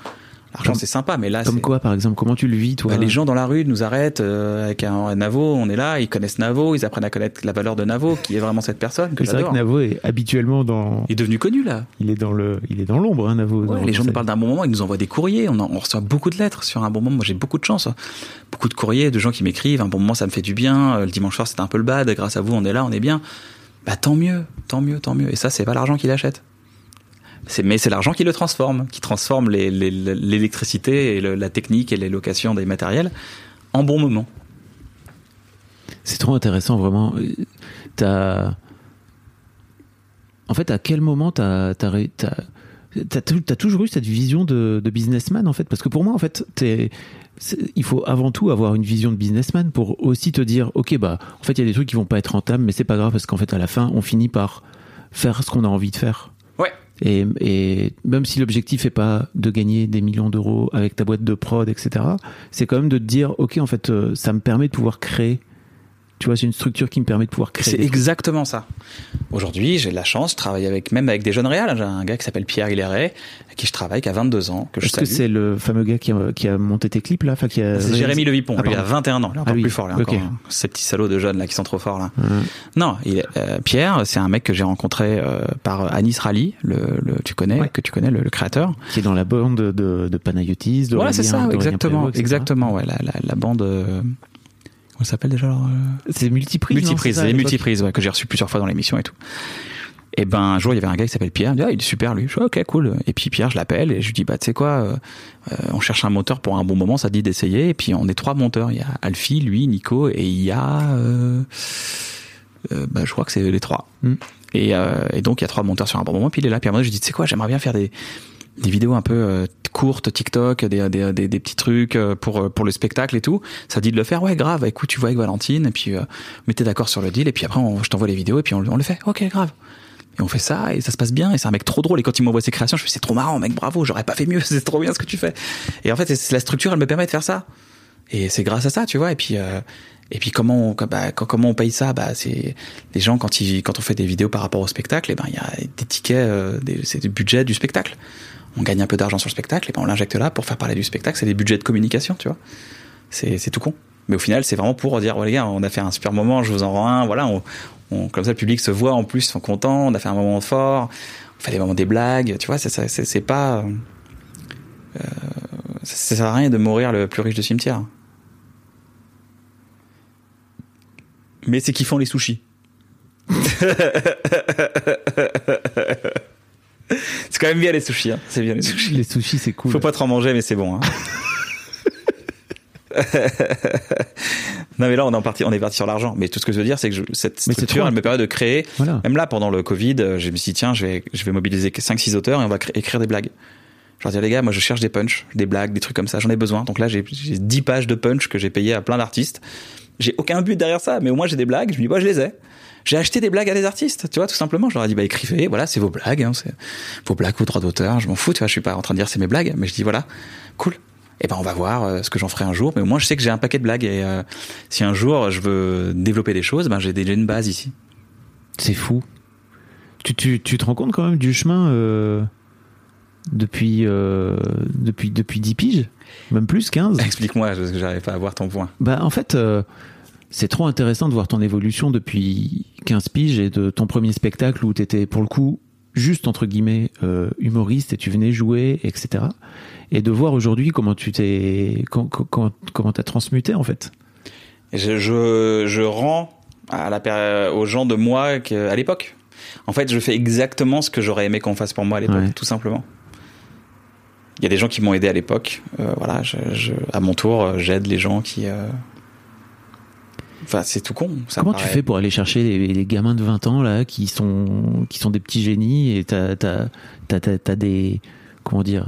L'argent c'est sympa, mais là Comme quoi, par exemple Comment tu le vis, toi bah, les gens dans la rue nous arrêtent euh, avec un, un Navo, on est là, ils connaissent Navo, ils apprennent à connaître la valeur de Navo, qui est vraiment cette personne que C'est vrai que Navo est habituellement dans. Il est devenu connu là. Il est dans le. Il est dans l'ombre, hein, Navo. Ouais, les gens nous parlent d'un bon moment, ils nous envoient des courriers, on, en- on reçoit beaucoup de lettres sur un bon moment. Moi, j'ai beaucoup de chance. Beaucoup de courriers de gens qui m'écrivent, un bon moment, ça me fait du bien. Euh, Le dimanche soir, c'était un peu le bad. Grâce à vous, on est là, on est bien. Bah, tant mieux, tant mieux, tant mieux. Et ça, c'est pas l'argent qui l'achète. Mais c'est l'argent qui le transforme, qui transforme l'électricité et la technique et les locations des matériels en bon moment. C'est trop intéressant, vraiment. T'as. En fait, à quel moment t'as. T'as tou- t'as toujours eu cette vision de, businessman, en fait? Parce que pour moi, en fait, Il faut avant tout avoir une vision de businessman pour aussi te dire, ok, bah, en fait, il y a des trucs qui vont pas être rentables, mais c'est pas grave parce qu'en fait, à la fin, on finit par faire ce qu'on a envie de faire. Et, et même si l'objectif est pas de gagner des millions d'euros avec ta boîte de prod, etc., c'est quand même de te dire, ok, en fait, euh, ça me permet de pouvoir créer. Tu vois, c'est une structure qui me permet de pouvoir créer. C'est exactement ça. Aujourd'hui, j'ai de la chance de travailler avec, même avec des jeunes réals. J'ai un gars qui s'appelle Pierre Hilaire, avec qui je travaille, qui a 22 ans, que je Est-ce que c'est le fameux gars qui a, qui a monté tes clips là? Enfin, qui a C'est Jérémy Levipon, Ah, lui a pardon. 21 ans, il est encore Ah oui, plus fort, encore, ok. hein. Ces petits salauds de jeunes là qui sont trop forts là. Non, il est- euh, Pierre, c'est un mec que j'ai rencontré euh, par Anis Rally, le, le- tu connais, Ouais. que tu connais, le, le créateur. qui est dans la bande de, de Panayotis. Voilà, c'est ça, exactement, exactement, ouais, la, la, la bande. euh, comment ça s'appelle déjà alors, euh, C'est multiprise. Multiprise, c'est multiprises, ouais, que j'ai reçu plusieurs fois dans l'émission et tout. Et ben un jour il y avait un gars qui s'appelle Pierre, il dit ah, il est super lui. Je dis ok cool. Et puis Pierre je l'appelle et je lui dis bah tu sais quoi, euh, euh, on cherche un moteur pour un bon moment, ça te dit d'essayer. Et puis on est trois monteurs, il y a Alfie, lui, Nico et il y a, euh, euh, bah je crois que c'est les trois. Mm. Et, euh, et donc il y a trois monteurs sur un bon moment. Puis il est là. Puis à un moment je lui dis tu sais quoi, j'aimerais bien faire des des vidéos un peu euh, courtes TikTok, des, des, des, petits trucs euh, pour euh, pour le spectacle et tout. Ça dit de le faire, ouais grave. Écoute, tu vois avec Valentine et puis euh, mettez d'accord sur le deal et puis après on, je t'envoie les vidéos et puis on, on le fait. Ok grave. Et on fait ça et ça se passe bien et c'est un mec trop drôle et quand il m'envoie ses créations, je fais c'est trop marrant mec, bravo, j'aurais pas fait mieux, c'est trop bien ce que tu fais. Et en fait la structure, elle me permet de faire ça. Et c'est grâce à ça, tu vois. Et puis euh, et puis comment on, bah, comment on paye ça? Bah c'est les gens quand ils quand on fait des vidéos par rapport au spectacle, et ben il y a des tickets, euh, c'est du budget du spectacle. On gagne un peu d'argent sur le spectacle et ben on l'injecte là pour faire parler du spectacle. C'est des budgets de communication, tu vois. C'est tout con. Mais au final, c'est vraiment pour dire, ouais, les gars, on a fait un super moment, je vous en rends un. Voilà, on, on- comme ça, le public se voit en plus, sont contents. On a fait un moment fort. On fait des moments des blagues, tu vois. C'est pas. Euh, ça, sert à rien de mourir le plus riche du cimetière. Mais c'est qu'ils font les sushis. c'est quand même bien les sushis. Hein. C'est bien les sushis. Les sushis, c'est cool. Faut pas trop en manger, mais c'est bon. Hein. non mais là on est parti, on est parti sur l'argent. Mais tout ce que je veux dire, c'est que je- cette Mais c'est structure, elle me permet de créer. Voilà. Même là, pendant le Covid, euh, je me suis dit tiens, je vais, je vais mobiliser 5-6 auteurs et on va écrire des blagues. Je leur dis les gars, moi je cherche des punchs, des blagues, des trucs comme ça. J'en ai besoin. Donc là, j'ai j'ai 10 pages de punch que j'ai payé à plein d'artistes. J'ai aucun but derrière ça, mais au moins j'ai des blagues. Je me dis bah je les ai. J'ai acheté des blagues à des artistes, tu vois, tout simplement. Je leur ai dit, bah, écrivez, voilà, c'est vos blagues, hein, c'est vos blagues, vos droits d'auteur, je m'en fous, tu vois, je suis pas en train de dire c'est mes blagues, mais je dis, voilà, cool. Et ben, on va voir euh, ce que j'en ferai un jour, mais au moins, je sais que j'ai un paquet de blagues et euh, si un jour je veux développer des choses, ben, j'ai déjà une base ici. C'est fou. Tu, tu, tu te rends compte quand même du chemin euh, depuis, euh, depuis, depuis 10 piges Même plus, 15 Explique-moi, parce que j'arrive pas à voir ton point. Bah, en fait, euh, c'est trop intéressant de voir ton évolution depuis 15 piges et de ton premier spectacle où tu étais, pour le coup, juste entre guillemets euh, humoriste et tu venais jouer, etc. Et de voir aujourd'hui comment tu t'es, comment, comment, t'as transmuté en fait. Je, je, je rends à la, aux gens de moi à l'époque. En fait, je fais exactement ce que j'aurais aimé qu'on fasse pour moi à l'époque, Ouais. tout simplement. Il y a des gens qui m'ont aidé à l'époque. Euh, voilà, je, je- à mon tour, euh, j'aide les gens qui. euh, Enfin, c'est tout con. Ça Comment paraît- tu fais pour aller chercher les, les gamins de 20 ans là qui sont qui sont des petits génies et t'as t'as t'as t'as- t'as des comment dire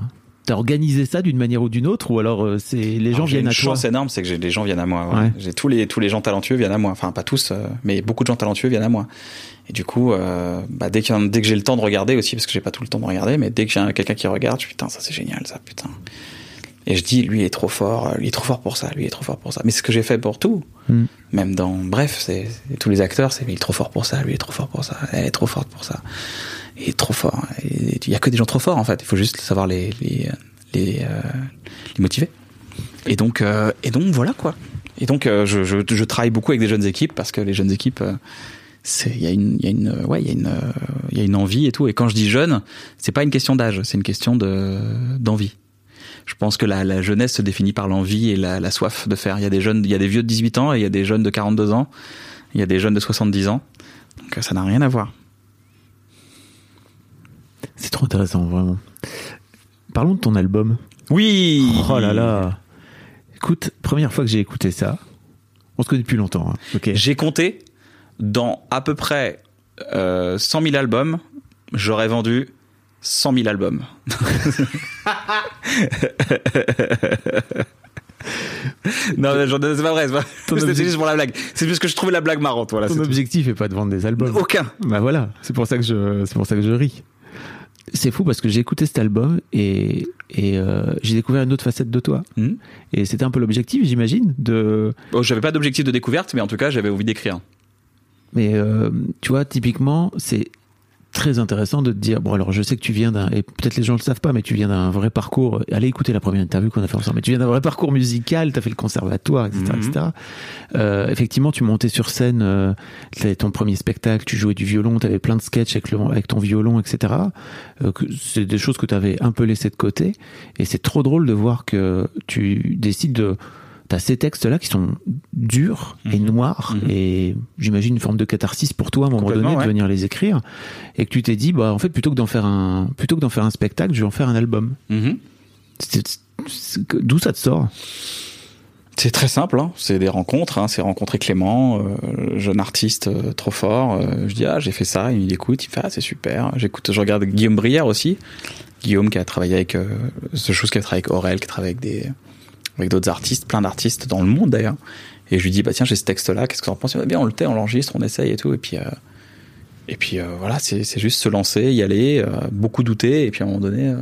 t'as organisé ça d'une manière ou d'une autre ou alors euh, c'est les gens Alors, viennent une à toi chance énorme, c'est que les gens viennent à moi. ouais. Ouais. J'ai tous les tous les gens talentueux viennent à moi. Enfin, pas tous, euh, mais beaucoup de gens talentueux viennent à moi. Et du coup, euh, bah, dès, en- dès que j'ai le temps de regarder aussi, parce que j'ai pas tout le temps de regarder, mais dès que j'ai un- quelqu'un qui regarde, je putain, ça c'est génial, ça, putain. Et je dis, lui il est trop fort, lui il est trop fort pour ça, lui il est trop fort pour ça. Mais c'est ce que j'ai fait pour tout. Mm. Même dans, bref, c'est tous les acteurs, c'est il est trop fort pour ça, lui il est trop fort pour ça, elle est trop forte pour ça. Est trop fort. Il y a que des gens trop forts en fait. Il faut juste savoir les, les, les, euh, motiver. Et donc, euh, et donc voilà quoi. Et donc, euh, je, je, travaille beaucoup avec des jeunes équipes parce que les jeunes équipes, il y a une, y a y a une, envie et tout. Et quand je dis jeune, c'est pas une question d'âge, c'est une question de d'envie. Je pense que la, la jeunesse se définit par l'envie et la, la soif de faire. Il y a des jeunes, il y a des vieux de 18 ans et il y a des jeunes de 42 ans. Il y a des jeunes de 70 ans. Donc ça n'a rien à voir. C'est trop intéressant, vraiment. Parlons de ton album. Oui. Oh là là. Écoute, première fois que j'ai écouté ça. On se connaît depuis longtemps. hein. J'ai compté dans à peu près euh, 100 000 albums, j'aurais vendu 100 000 albums. non, mais c'est pas vrai. c'est juste pour la blague. C'est juste que je trouvais la blague marrante. Voilà. Ton objectif est pas de vendre des albums. Aucun. Bah voilà, c'est pour ça que je, c'est pour ça que je ris. C'est fou parce que j'ai écouté cet album et, et euh, j'ai découvert une autre facette de toi. Mhm. Et c'était un peu l'objectif, j'imagine, de. Bon, j'avais pas d'objectif de découverte, mais en tout cas, j'avais envie d'écrire. Mais euh, tu vois, typiquement, c'est très intéressant de te dire bon alors je sais que tu viens d'un et peut-être les gens le savent pas mais tu viens d'un vrai parcours. Allez écouter la première interview qu'on a fait ensemble. Mais tu viens d'un vrai parcours musical t'as fait le conservatoire etc Mhm. etc euh, effectivement tu montais sur scène euh, c'était ton premier spectacle tu jouais du violon t'avais plein de sketchs avec, le- avec ton violon etc euh, c'est des choses que tu avais un peu laissées de côté. Et c'est trop drôle de voir que tu décides de T'as ces textes-là qui sont durs et Mhm. noirs Mhm. et j'imagine une forme de catharsis pour toi à un moment donné de venir les écrire et que tu t'es dit bah en fait plutôt que d'en faire un plutôt que d'en faire un spectacle je vais en faire un album. Mhm. D'où ça te sort? C'est très simple, hein. c'est des rencontres, hein. c'est rencontrer Clément, euh, jeune artiste euh, trop fort. euh, je dis ah j'ai fait ça, il écoute, il fait ah c'est super. J'écoute, je regarde Guillaume Brière aussi, Guillaume qui a travaillé avec ce chose qui a travaillé avec Aurel, qui a travaillé avec des avec d'autres artistes, plein d'artistes dans le monde d'ailleurs. Et je lui dis bah tiens j'ai ce texte là, qu'est-ce que t'en penses? Il Bien on le tait, on l'enregistre, on essaye et tout. Et puis euh, et puis euh, voilà c'est juste se lancer, y aller, euh, beaucoup douter et puis à un moment donné.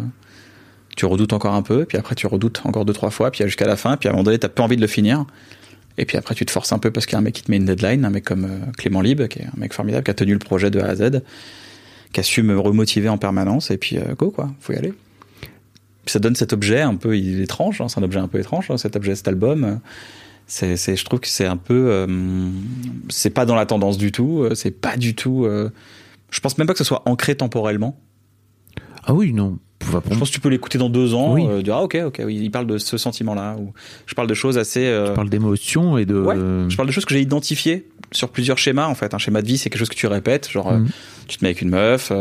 tu redoutes encore un peu, puis après tu redoutes encore deux trois fois, puis jusqu'à la fin, puis à un moment donné t'as pas envie de le finir, et puis après tu te forces un peu parce qu'il y a un mec qui te met une deadline, un mec comme Clément Lib, qui est un mec formidable, qui a tenu le projet de A à Z, qui a su me remotiver en permanence, et puis go quoi, faut y aller. Puis ça donne cet objet un peu étrange, hein, c'est un objet un peu étrange, hein, cet objet, cet album. C'est, c'est, je trouve que c'est un peu, euh, c'est pas dans la tendance du tout, euh, c'est pas du tout. euh, je pense même pas que ce soit ancré temporellement. Ah oui non. Je pense que tu peux l'écouter dans deux ans, Oui. euh, dire ah ok ok oui il parle de ce sentiment là ou je parle de choses assez euh, je parle d'émotion et de. ouais, je parle de choses que j'ai identifiées sur plusieurs schémas en fait un schéma de vie c'est quelque chose que tu répètes genre euh, Mhm. tu te mets avec une meuf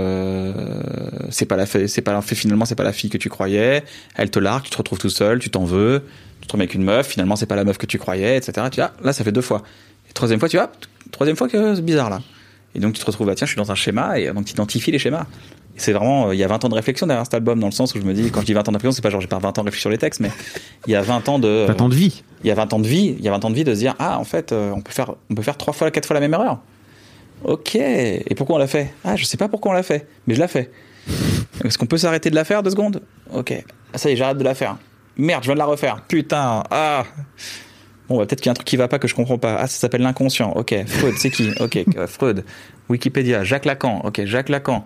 c'est pas la c'est pas la finalement c'est pas la fille que tu croyais elle te largue tu te retrouves tout seul tu t'en veux tu te remets avec une meuf finalement c'est pas la meuf que tu croyais etc tu dis, ah, là ça fait deux fois et troisième fois tu vois troisième fois que c'est bizarre là et donc tu te retrouves, bah, tiens, je suis dans un schéma, et donc tu identifies les schémas. C'est vraiment, euh, il y a 20 ans de réflexion derrière cet album, dans le sens où je me dis, quand je dis 20 ans de réflexion, c'est pas genre j'ai pas 20 ans de réfléchir sur les textes, mais il y a 20 ans de, Pas tant de vie. il y a 20 ans de vie, il y a 20 ans de vie de se dire, ah, en fait, euh, on peut faire, on peut faire trois fois, quatre fois la même erreur. Ok. Et pourquoi on l'a fait? Ah, je sais pas pourquoi on l'a fait, mais je l'ai fait. Est-ce qu'on peut s'arrêter de la faire deux secondes? Ok. Ah, ça y est, j'arrête de la faire. Merde, je viens de la refaire. Putain. Ah. Bon, bah, peut-être qu'il y a un truc qui va pas que je comprends pas. Ah, ça s'appelle l'inconscient. Ok. Freud, c'est qui? Ok. Freud. Wikipédia. Jacques Lacan. Ok. Jacques Lacan.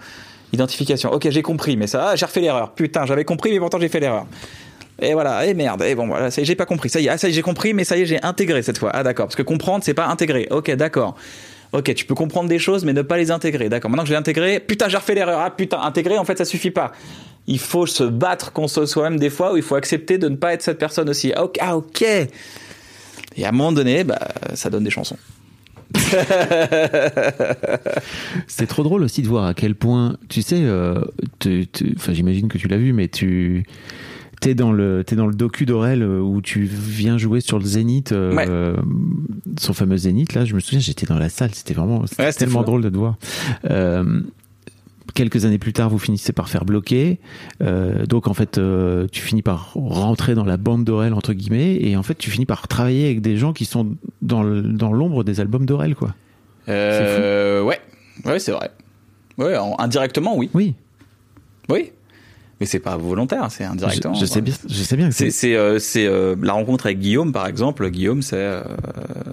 Identification. Ok, j'ai compris, mais ça, ah, j'ai refait l'erreur. Putain, j'avais compris, mais pourtant j'ai fait l'erreur. Et voilà, et merde, et bon, voilà, ça j'ai pas compris. Ça y est, ah, ça j'ai compris, mais ça y est, j'ai intégré cette fois. Ah, d'accord. Parce que comprendre, c'est pas intégrer. Ok, d'accord. Ok, tu peux comprendre des choses, mais ne pas les intégrer. D'accord. Maintenant que j'ai intégré, putain, j'ai refait l'erreur. Ah, putain, intégrer, en fait, ça suffit pas. Il faut se battre contre soi-même des fois, où il faut accepter de ne pas être cette personne aussi. Ah, ok. Ah, ok. Et à un moment donné, bah, ça donne des chansons. C'est trop drôle aussi de voir à quel point, tu sais, euh, enfin j'imagine que tu l'as vu, mais tu t'es dans le t'es dans le docu d'Aurel euh, où tu viens jouer sur le Zénith, euh, Ouais. son fameux Zénith. Là, je me souviens, j'étais dans la salle, c'était vraiment Ouais, tellement fou. drôle de te voir. Euh, Quelques années plus tard, vous finissez par faire bloquer. Euh, donc en fait, euh, tu finis par rentrer dans la bande d'Aurel entre guillemets, et en fait, tu finis par travailler avec des gens qui sont dans l'ombre des albums d'Aurel, quoi. Euh, ouais. Ouais, c'est vrai. Ouais, en- indirectement, oui. Oui. Oui. Mais c'est pas volontaire, c'est indirectement. Je, je sais bien, je sais bien que C'est c'est euh, euh, la rencontre avec Guillaume par exemple. Guillaume c'est euh,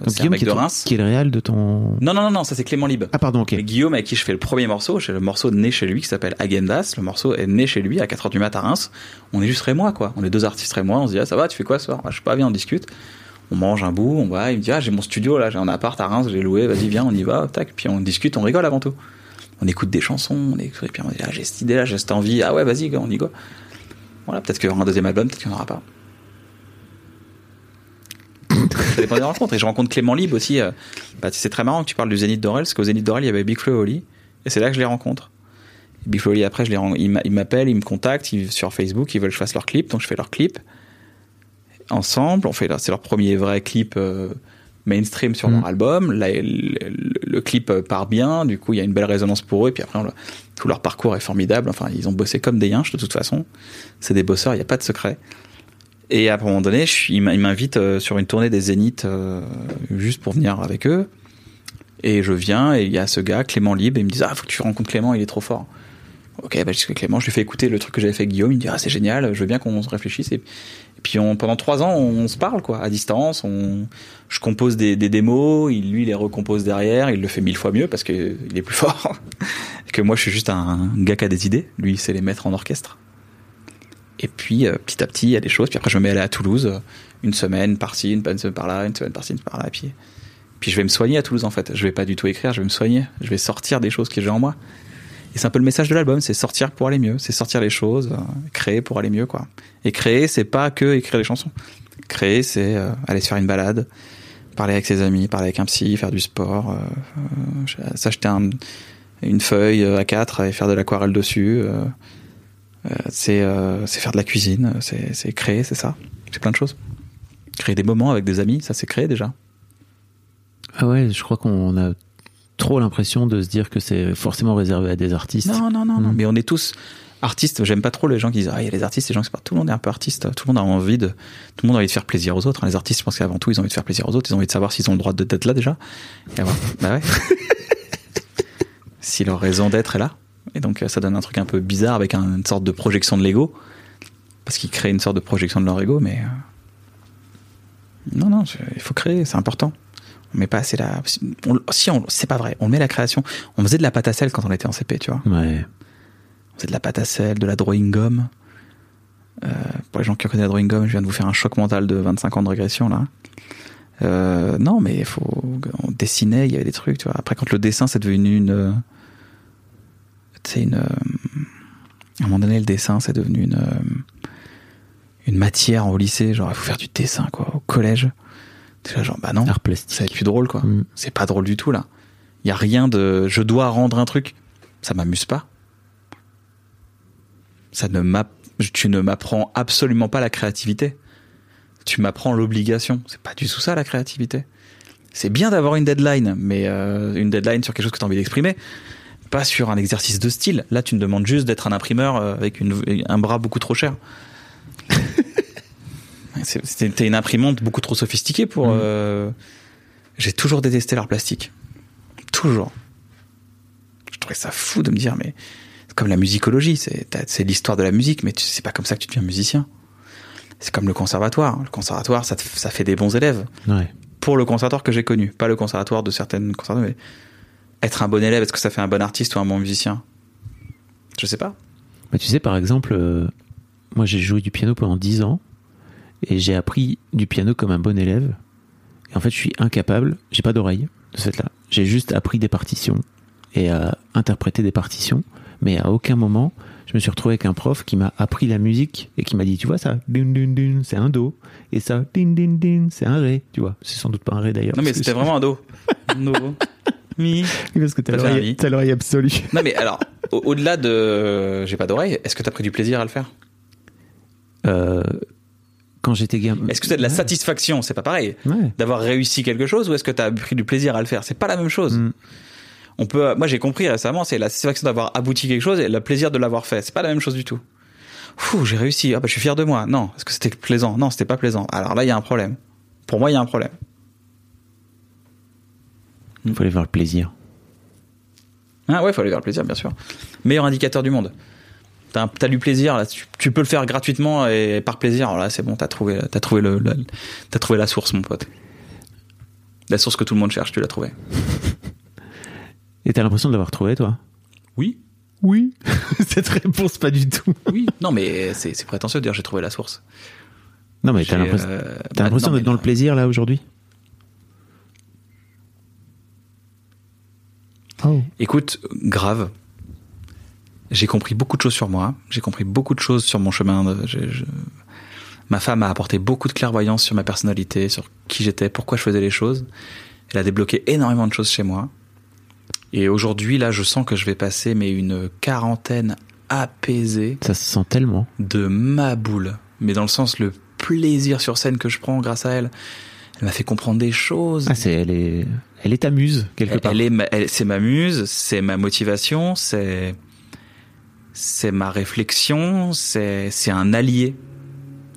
c'est un Guillaume mec qui de ton- Reims. qui est le réal de ton. Non non non non, ça c'est Clément Lib. Ah pardon, ok. Et Guillaume avec qui je fais le premier morceau, j'ai le morceau né chez lui qui s'appelle Agendas. Le morceau est né chez lui à 4h du mat à Reims. On est juste moi quoi. On est deux artistes moi. On se dit ah ça va, tu fais quoi ce soir? Ah, Je sais pas, viens on discute. On mange un bout, on va. Il me dit ah j'ai mon studio là, j'ai un appart à Reims, j'ai loué. Vas-y viens, on y va. Tac. Puis on discute, on rigole avant tout. On écoute des chansons, on écoute, et puis on dit ah j'ai cette idée là, j'ai cette envie. Ah ouais vas-y on y go. Voilà, peut-être qu'il y aura un deuxième album, peut-être qu'il n'y en aura pas. Ça dépend des rencontres. Et je rencontre Clément Lib aussi. euh, bah, c'est très marrant que tu parles du Zénith d'Orel, parce qu'au Zénith d'Orel, il y avait Big Flo et Oli. Et c'est là que je les rencontre. Et Big Flo et Oli, après, je les ils m'a- ils m'appellent, ils me contactent ils- sur Facebook, ils veulent que je fasse leur clip, donc je fais leur clip. Ensemble, on fait c'est leur premier vrai clip euh, mainstream sur leur Mhm. album. Le, clip euh, part bien, du coup, il y a une belle résonance pour eux, et puis après, on tout leur parcours est formidable. Enfin, ils ont bossé comme des yinches, de toute façon. C'est des bosseurs, il n'y a pas de secret. Et à un moment donné, je ils m'invitent euh, sur une tournée des Zéniths euh, juste pour venir avec eux. Et je viens et il y a ce gars, Clément Libre, et ils me disent Ah, faut que tu rencontres Clément, il est trop fort. Ok, bah, dis Clément, je lui fais écouter le truc que j'avais fait avec Guillaume. Il me dit Ah, c'est génial, je veux bien qu'on se réfléchisse. Et, puis pendant trois ans, on, se parle, quoi, à distance. Je compose des, démos, lui, il les recompose derrière. Il le fait mille fois mieux parce qu'il est plus fort. et que moi, je suis juste un gars qui a des idées. Lui, c'est les mettre en orchestre. Et puis, euh, petit à petit, il y a des choses. Puis après, je me mets à aller à Toulouse, euh, une semaine par-ci, une semaine par-là, une semaine par-ci, une par-là. Et puis, puis je vais me soigner à Toulouse, en fait. Je vais pas du tout écrire, je vais me soigner. Je vais sortir des choses que j'ai en moi. Et c'est un peu le message de l'album, c'est sortir pour aller mieux. C'est sortir les choses, euh, créer pour aller mieux, quoi. Et créer, c'est pas que écrire des chansons. Créer, c'est euh, aller se faire une balade, parler avec ses amis, parler avec un psy, faire du sport, euh, s'acheter un- une feuille euh, A4 et faire de l'aquarelle dessus. c'est faire de la cuisine, c'est créer, c'est ça. C'est plein de choses. Créer des moments avec des amis, ça c'est créer déjà. Ah ouais, je crois qu'on a trop l'impression de se dire que c'est forcément réservé à des artistes. Non, non, non, non. Mm. Mais on est tous artistes. J'aime pas trop les gens qui disent Ah, il y a les artistes, les gens qui pas. Tout le monde est un peu artiste. Tout le monde a envie de. Tout le monde a envie de faire plaisir aux autres. Les artistes, je pense qu'avant tout, ils ont envie de faire plaisir aux autres. Ils ont envie de savoir s'ils ont le droit de- d'être là déjà. Et avoir- bah ouais. si leur raison d'être est là. Et donc, euh, ça donne un truc un peu bizarre avec un- une sorte de projection de l'ego. Parce qu'ils créent une sorte de projection de leur ego, mais. euh, Non, non, il faut créer, c'est important. On met pas assez la. on- si, on... c'est pas vrai. On met la création. On faisait de la pâte à sel quand on était en CP, tu vois. Ouais. C'est de la pâte à sel, de la drawing gum. Euh, pour les gens qui connaissent la drawing gum, je viens de vous faire un choc mental de 25 ans de régression là. Euh, non, mais il faut. On dessinait, il y avait des trucs, tu vois. Après, quand le dessin c'est devenu une. Tu sais, une. euh, À un moment donné, le dessin c'est devenu une. Une matière au lycée, genre il faut faire du dessin quoi, au collège. C'est là, genre, bah non, ça va être plus drôle quoi. Mm. C'est pas drôle du tout là. Il y a rien de. Je dois rendre un truc. Ça m'amuse pas. Ça ne m'a. Tu ne m'apprends absolument pas la créativité. Tu m'apprends l'obligation. C'est pas du tout ça la créativité. C'est bien d'avoir une deadline, mais euh, une deadline sur quelque chose que tu as envie d'exprimer, pas sur un exercice de style. Là, tu me demandes juste d'être un imprimeur euh, avec une, un bras beaucoup trop cher. T'es une imprimante beaucoup trop sophistiquée pour. Mhm. euh, J'ai toujours détesté l'art plastique. Toujours. Je trouvais ça fou de me dire, mais c'est comme la musicologie, c'est l'histoire de la musique, mais c'est pas comme ça que tu deviens musicien. C'est comme le conservatoire. Le conservatoire, ça, te- ça fait des bons élèves. Ouais. Pour le conservatoire que j'ai connu, pas le conservatoire de certaines conservatoires, mais être un bon élève, est-ce que ça fait un bon artiste ou un bon musicien? Je sais pas. Bah, tu sais, par exemple, euh, moi j'ai joué du piano pendant 10 ans et j'ai appris du piano comme un bon élève. Et en fait, je suis incapable, j'ai pas d'oreille de ce fait-là. J'ai juste appris des partitions et à interpréter des partitions, mais à aucun moment je me suis retrouvé avec un prof qui m'a appris la musique et qui m'a dit, tu vois ça, dun, dun, dun, c'est un do, et ça, din, din, din, c'est un ré, tu vois. C'est sans doute pas un ré d'ailleurs. Non, mais c'était vraiment un do. Do. Mi. Parce que t'as l'oreille absolue. Non, mais alors, au- au-delà de j'ai pas d'oreille, est-ce que t'as pris du plaisir à le faire? Euh, quand j'étais gamin. Est-ce que t'as de la Ouais. satisfaction? C'est pas pareil. Ouais. D'avoir réussi quelque chose ou est-ce que t'as pris du plaisir à le faire? C'est pas la même chose. Mm. On peut, moi j'ai compris récemment, c'est la satisfaction d'avoir abouti quelque chose et le plaisir de l'avoir fait. C'est pas la même chose du tout. Fou, j'ai réussi. Ah bah je suis fier de moi. Non, est-ce que c'était plaisant? Non, c'était pas plaisant. Alors là, il y a un problème. Pour moi, il y a un problème. Il faut aller voir le plaisir. Ah ouais, faut aller vers le plaisir, bien sûr. Meilleur indicateur du monde. T'as, un- t'as du plaisir, là. Tu, tu peux le faire gratuitement et par plaisir. Alors là, c'est bon, t'as trouvé, t'as trouvé le, le- t'as trouvé la source, mon pote. La source que tout le monde cherche, tu l'as trouvée. Et t'as l'impression de l'avoir trouvé, toi? Oui. Oui. Cette réponse, pas du tout. Oui. Non, mais c'est, c'est prétentieux de dire j'ai trouvé la source. Non, mais t'as l'impression, euh, bah, l'impression non, d'être dans le plaisir, là, aujourd'hui? Oh. Écoute, grave. J'ai compris beaucoup de choses sur moi. J'ai compris beaucoup de choses sur mon chemin. de- je- je- Ma femme a apporté beaucoup de clairvoyance sur ma personnalité, sur qui j'étais, pourquoi je faisais les choses. Elle a débloqué énormément de choses chez moi. Et aujourd'hui, là, je sens que je vais passer mais une quarantaine apaisée Ça se sent tellement. de ma boule. Mais dans le sens le plaisir sur scène que je prends grâce à elle. Elle m'a fait comprendre des choses. Ah, c'est, elle est, elle est ta muse, quelque part. elle est, c'est ma muse, c'est ma motivation, c'est, c'est ma réflexion, c'est, un allié,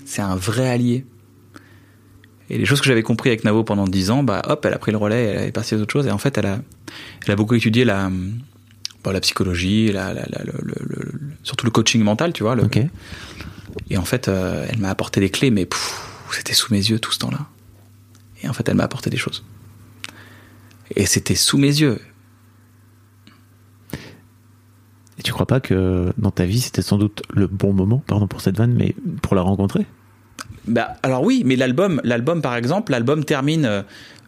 c'est un vrai allié. Et les choses que j'avais compris avec Navo pendant dix ans, bah hop, elle a pris le relais, elle est partie aux autres choses. Et en fait, elle a, elle a beaucoup étudié la, bah, la psychologie, la, la- la- le, surtout le coaching mental, tu vois. Le. Et en fait, euh, elle m'a apporté des clés, mais c'était sous mes yeux tout ce temps-là. Et en fait, elle m'a apporté des choses. Et c'était sous mes yeux. Et tu crois pas que dans ta vie, c'était sans doute le bon moment, pardon pour cette vanne, mais pour la rencontrer? Bah, alors oui, mais l'album, l'album par exemple, l'album termine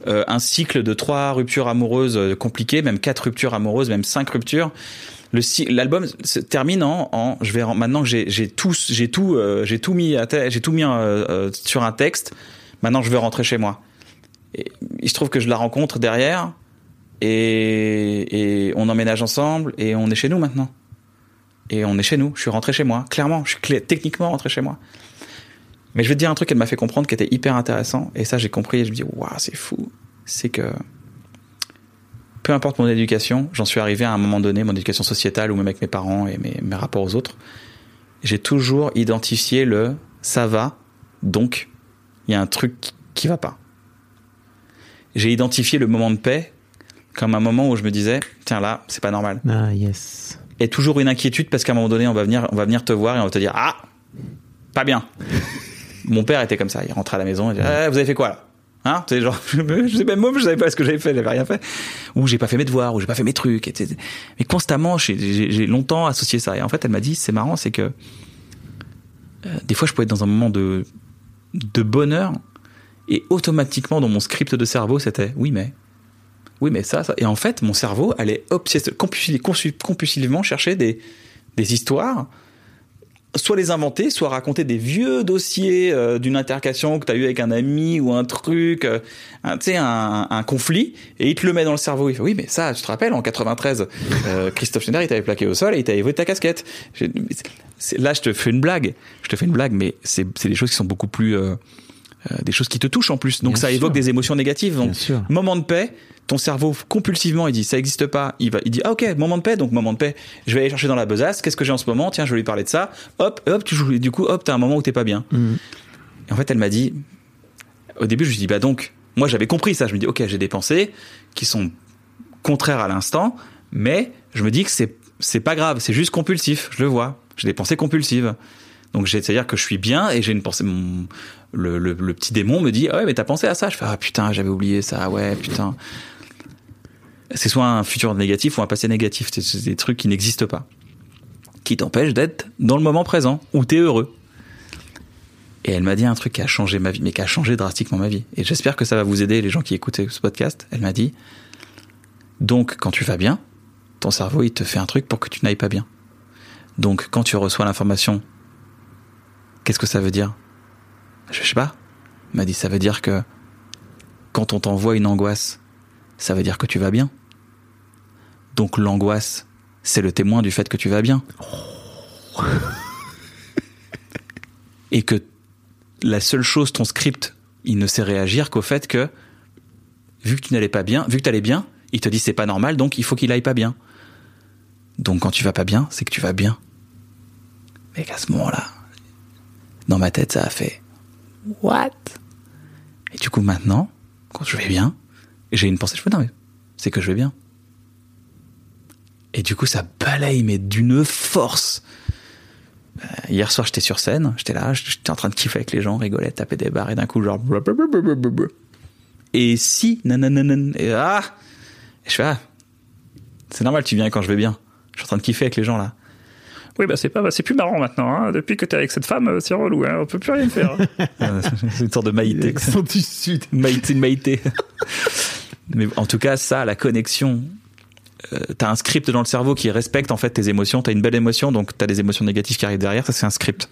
euh, un cycle de trois ruptures amoureuses euh, compliquées, même quatre ruptures amoureuses, même cinq ruptures. L'album se termine en, en je vais en- maintenant que j'ai tout j'ai tout euh, j'ai tout mis j'ai tout mis sur un texte. Maintenant, je veux rentrer chez moi. Il se trouve que je la rencontre derrière et, et on emménage ensemble et on est chez nous maintenant. Et on est chez nous. Je suis rentré chez moi. Clairement, je suis techniquement rentré chez moi. Mais je vais te dire un truc qu'elle m'a fait comprendre qui était hyper intéressant. Et ça, j'ai compris et je me dis, waouh, c'est fou. C'est que peu importe mon éducation, j'en suis arrivé à un moment donné, mon éducation sociétale ou même avec mes parents et mes, mes rapports aux autres, j'ai toujours identifié le ça va, donc il y a un truc qui va pas. J'ai identifié le moment de paix comme un moment où je me disais, tiens là, c'est pas normal. Ah, yes. Et toujours une inquiétude parce qu'à un moment donné, on va venir, on va venir te voir et on va te dire, ah, pas bien. Mon père était comme ça. Il rentrait à la maison et disait, Eh, vous avez fait quoi là? Hein? C'est genre, je sais même moi, je savais pas ce que j'avais fait, j'avais rien fait. Ou j'ai pas fait mes devoirs, ou j'ai pas fait mes trucs, etc. Mais constamment, j'ai longtemps associé ça. Et en fait, elle m'a dit, c'est marrant, c'est que euh, des fois, je pouvais être dans un moment de de bonheur et automatiquement dans mon script de cerveau, c'était, oui mais, oui mais ça, ça. Et en fait, mon cerveau allait compulsivement chercher des des histoires soit les inventer, soit raconter des vieux dossiers euh, d'une intercation que tu as eu avec un ami ou un truc, euh, un, tu sais, un, un conflit, et il te le met dans le cerveau. Il fait oui, mais ça, tu te rappelles, en 93, euh, Christophe Schneider, il t'avait plaqué au sol et il t'avait volé ta casquette. Là, je te fais une blague, je te fais une blague, mais c'est des choses qui sont beaucoup plus, des choses qui te touchent en plus. Donc Bien ça sûr. évoque des émotions négatives. Donc Bien sûr. moment de paix, ton cerveau compulsivement il dit ça existe pas, il va il dit ah OK, moment de paix. Donc moment de paix, je vais aller chercher dans la besace, qu'est-ce que j'ai en ce moment? Tiens, je vais lui parler de ça. Hop, hop, tu joues. Du coup hop, t'as un moment où t'es pas bien. Mhm. Et en fait, elle m'a dit au début, je lui dis bah donc moi j'avais compris ça, je me dis OK, j'ai des pensées qui sont contraires à l'instant, mais je me dis que c'est c'est pas grave, c'est juste compulsif, je le vois. J'ai des pensées compulsives. Donc j'ai- c'est-à-dire que je suis bien et j'ai une pensée mon le, le, le petit démon me dit ah ouais mais t'as pensé à ça? Je fais ah putain j'avais oublié ça. Ouais putain c'est soit un futur négatif ou un passé négatif. C'est des trucs qui n'existent pas. Qui t'empêchent d'être dans le moment présent où t'es heureux. Et elle m'a dit un truc qui a changé ma vie mais qui a changé drastiquement ma vie. Et j'espère que ça va vous aider les gens qui écoutent ce podcast. Elle m'a dit donc quand tu vas bien ton cerveau il te fait un truc pour que tu n'ailles pas bien. Donc quand tu reçois l'information qu'est-ce que ça veut dire? Je sais pas. Il m'a dit ça veut dire que quand on t'envoie une angoisse, ça veut dire que tu vas bien. Donc l'angoisse, c'est le témoin du fait que tu vas bien. Et que la seule chose, ton script, il ne sait réagir qu'au fait que, vu que tu n'allais pas bien, vu que tu allais bien, il te dit c'est pas normal, donc il faut qu'il aille pas bien. Donc quand tu vas pas bien, c'est que tu vas bien. Mais qu'à ce moment-là, dans ma tête, ça a fait What? Et du coup, maintenant, quand je vais bien, j'ai une pensée, je fais non, mais c'est que je vais bien. Et du coup, ça balaye, mais d'une force. Euh, hier soir, j'étais sur scène, j'étais là, j'étais en train de kiffer avec les gens, rigoler, taper des barres, et d'un coup, genre. Et si, nanananan, et ah Et je fais, ah, c'est normal, tu viens quand je vais bien. Je suis en train de kiffer avec les gens là. Oui, bah c'est pas, bah, c'est plus marrant maintenant. Hein. Depuis que t'es avec cette femme, euh, c'est relou. Hein. On peut plus rien faire. hein. Euh, c'est une sorte de maïté. Sud. Maïté, maïté. Mais en tout cas, ça, la connexion. Euh, t'as un script dans le cerveau qui respecte en fait tes émotions. T'as une belle émotion, donc t'as des émotions négatives qui arrivent derrière. Ça, c'est un script.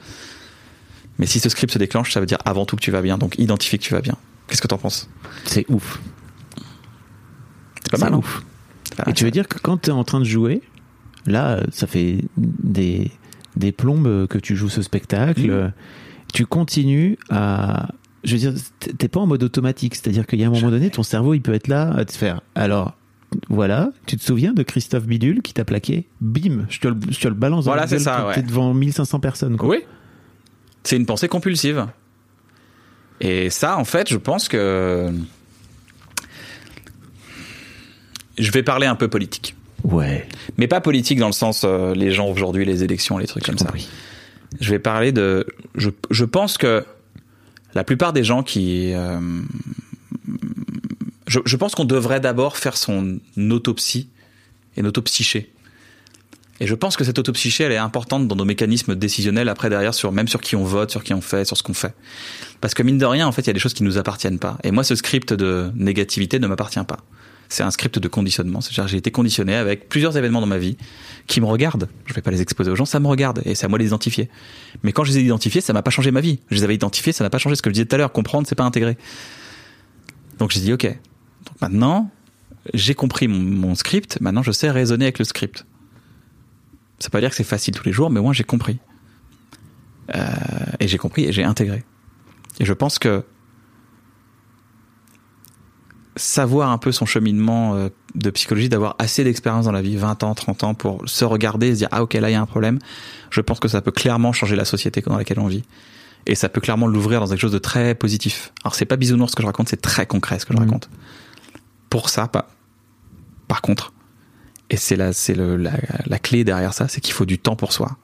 Mais si ce script se déclenche, ça veut dire avant tout que tu vas bien. Donc identifie que tu vas bien. Qu'est-ce que t'en penses? C'est ouf. C'est pas mal. hein ouf. Et tu veux dire que quand tu es en train de jouer, là, ça fait des, des plombes que tu joues ce spectacle, euh, tu continues à. Je veux dire, t'es pas en mode automatique, c'est-à-dire qu'il y a un moment donné, ton cerveau, il peut être là à te faire. Alors, voilà, tu te souviens de Christophe Bidule qui t'a plaqué Bim, je te le, je te le balance dans Voilà, la c'est ça, ouais. devant 1500 personnes. Quoi. Oui. C'est une pensée compulsive. Et ça, en fait, je pense que. Je vais parler un peu politique. Ouais, Mais pas politique dans le sens euh, les gens aujourd'hui, les élections, les trucs comme ça. Je vais parler de. Je, je pense que la plupart des gens qui. euh, je, je pense qu'on devrait d'abord faire son autopsie et autopsyché. Et je pense que cette autopsyché, elle est importante dans nos mécanismes décisionnels après derrière, sur même sur qui on vote, sur qui on fait, sur ce qu'on fait. Parce que mine de rien, en fait, il y a des choses qui nous appartiennent pas. Et moi, ce script de négativité ne m'appartient pas. C'est un script de conditionnement. C'est-à-dire, j'ai été conditionné avec plusieurs événements dans ma vie qui me regardent. Je vais pas les exposer aux gens, ça me regarde et c'est à moi de les identifier. Mais quand je les ai identifiés, ça m'a pas changé ma vie. Je les avais identifiés, ça n'a pas changé ce que je disais tout à l'heure. Comprendre, c'est pas intégrer. Donc j'ai dit ok. Donc maintenant, j'ai compris mon, mon script. Maintenant, je sais raisonner avec le script. Ça veut pas dire que c'est facile tous les jours, mais moi j'ai compris. Euh, et j'ai compris et j'ai intégré. Et je pense que savoir un peu son cheminement euh, de psychologie, d'avoir assez d'expérience dans la vie, 20 ans, 30 ans, pour se regarder et se dire ah ok là il y a un problème, je pense que ça peut clairement changer la société dans laquelle on vit. Et ça peut clairement l'ouvrir dans quelque chose de très positif. Alors c'est pas bisounours ce que je raconte, c'est très concret ce que je Mhm. raconte. Pour ça, pas. Par contre, et c'est la, c'est la, la clé derrière ça, c'est qu'il faut du temps pour soi.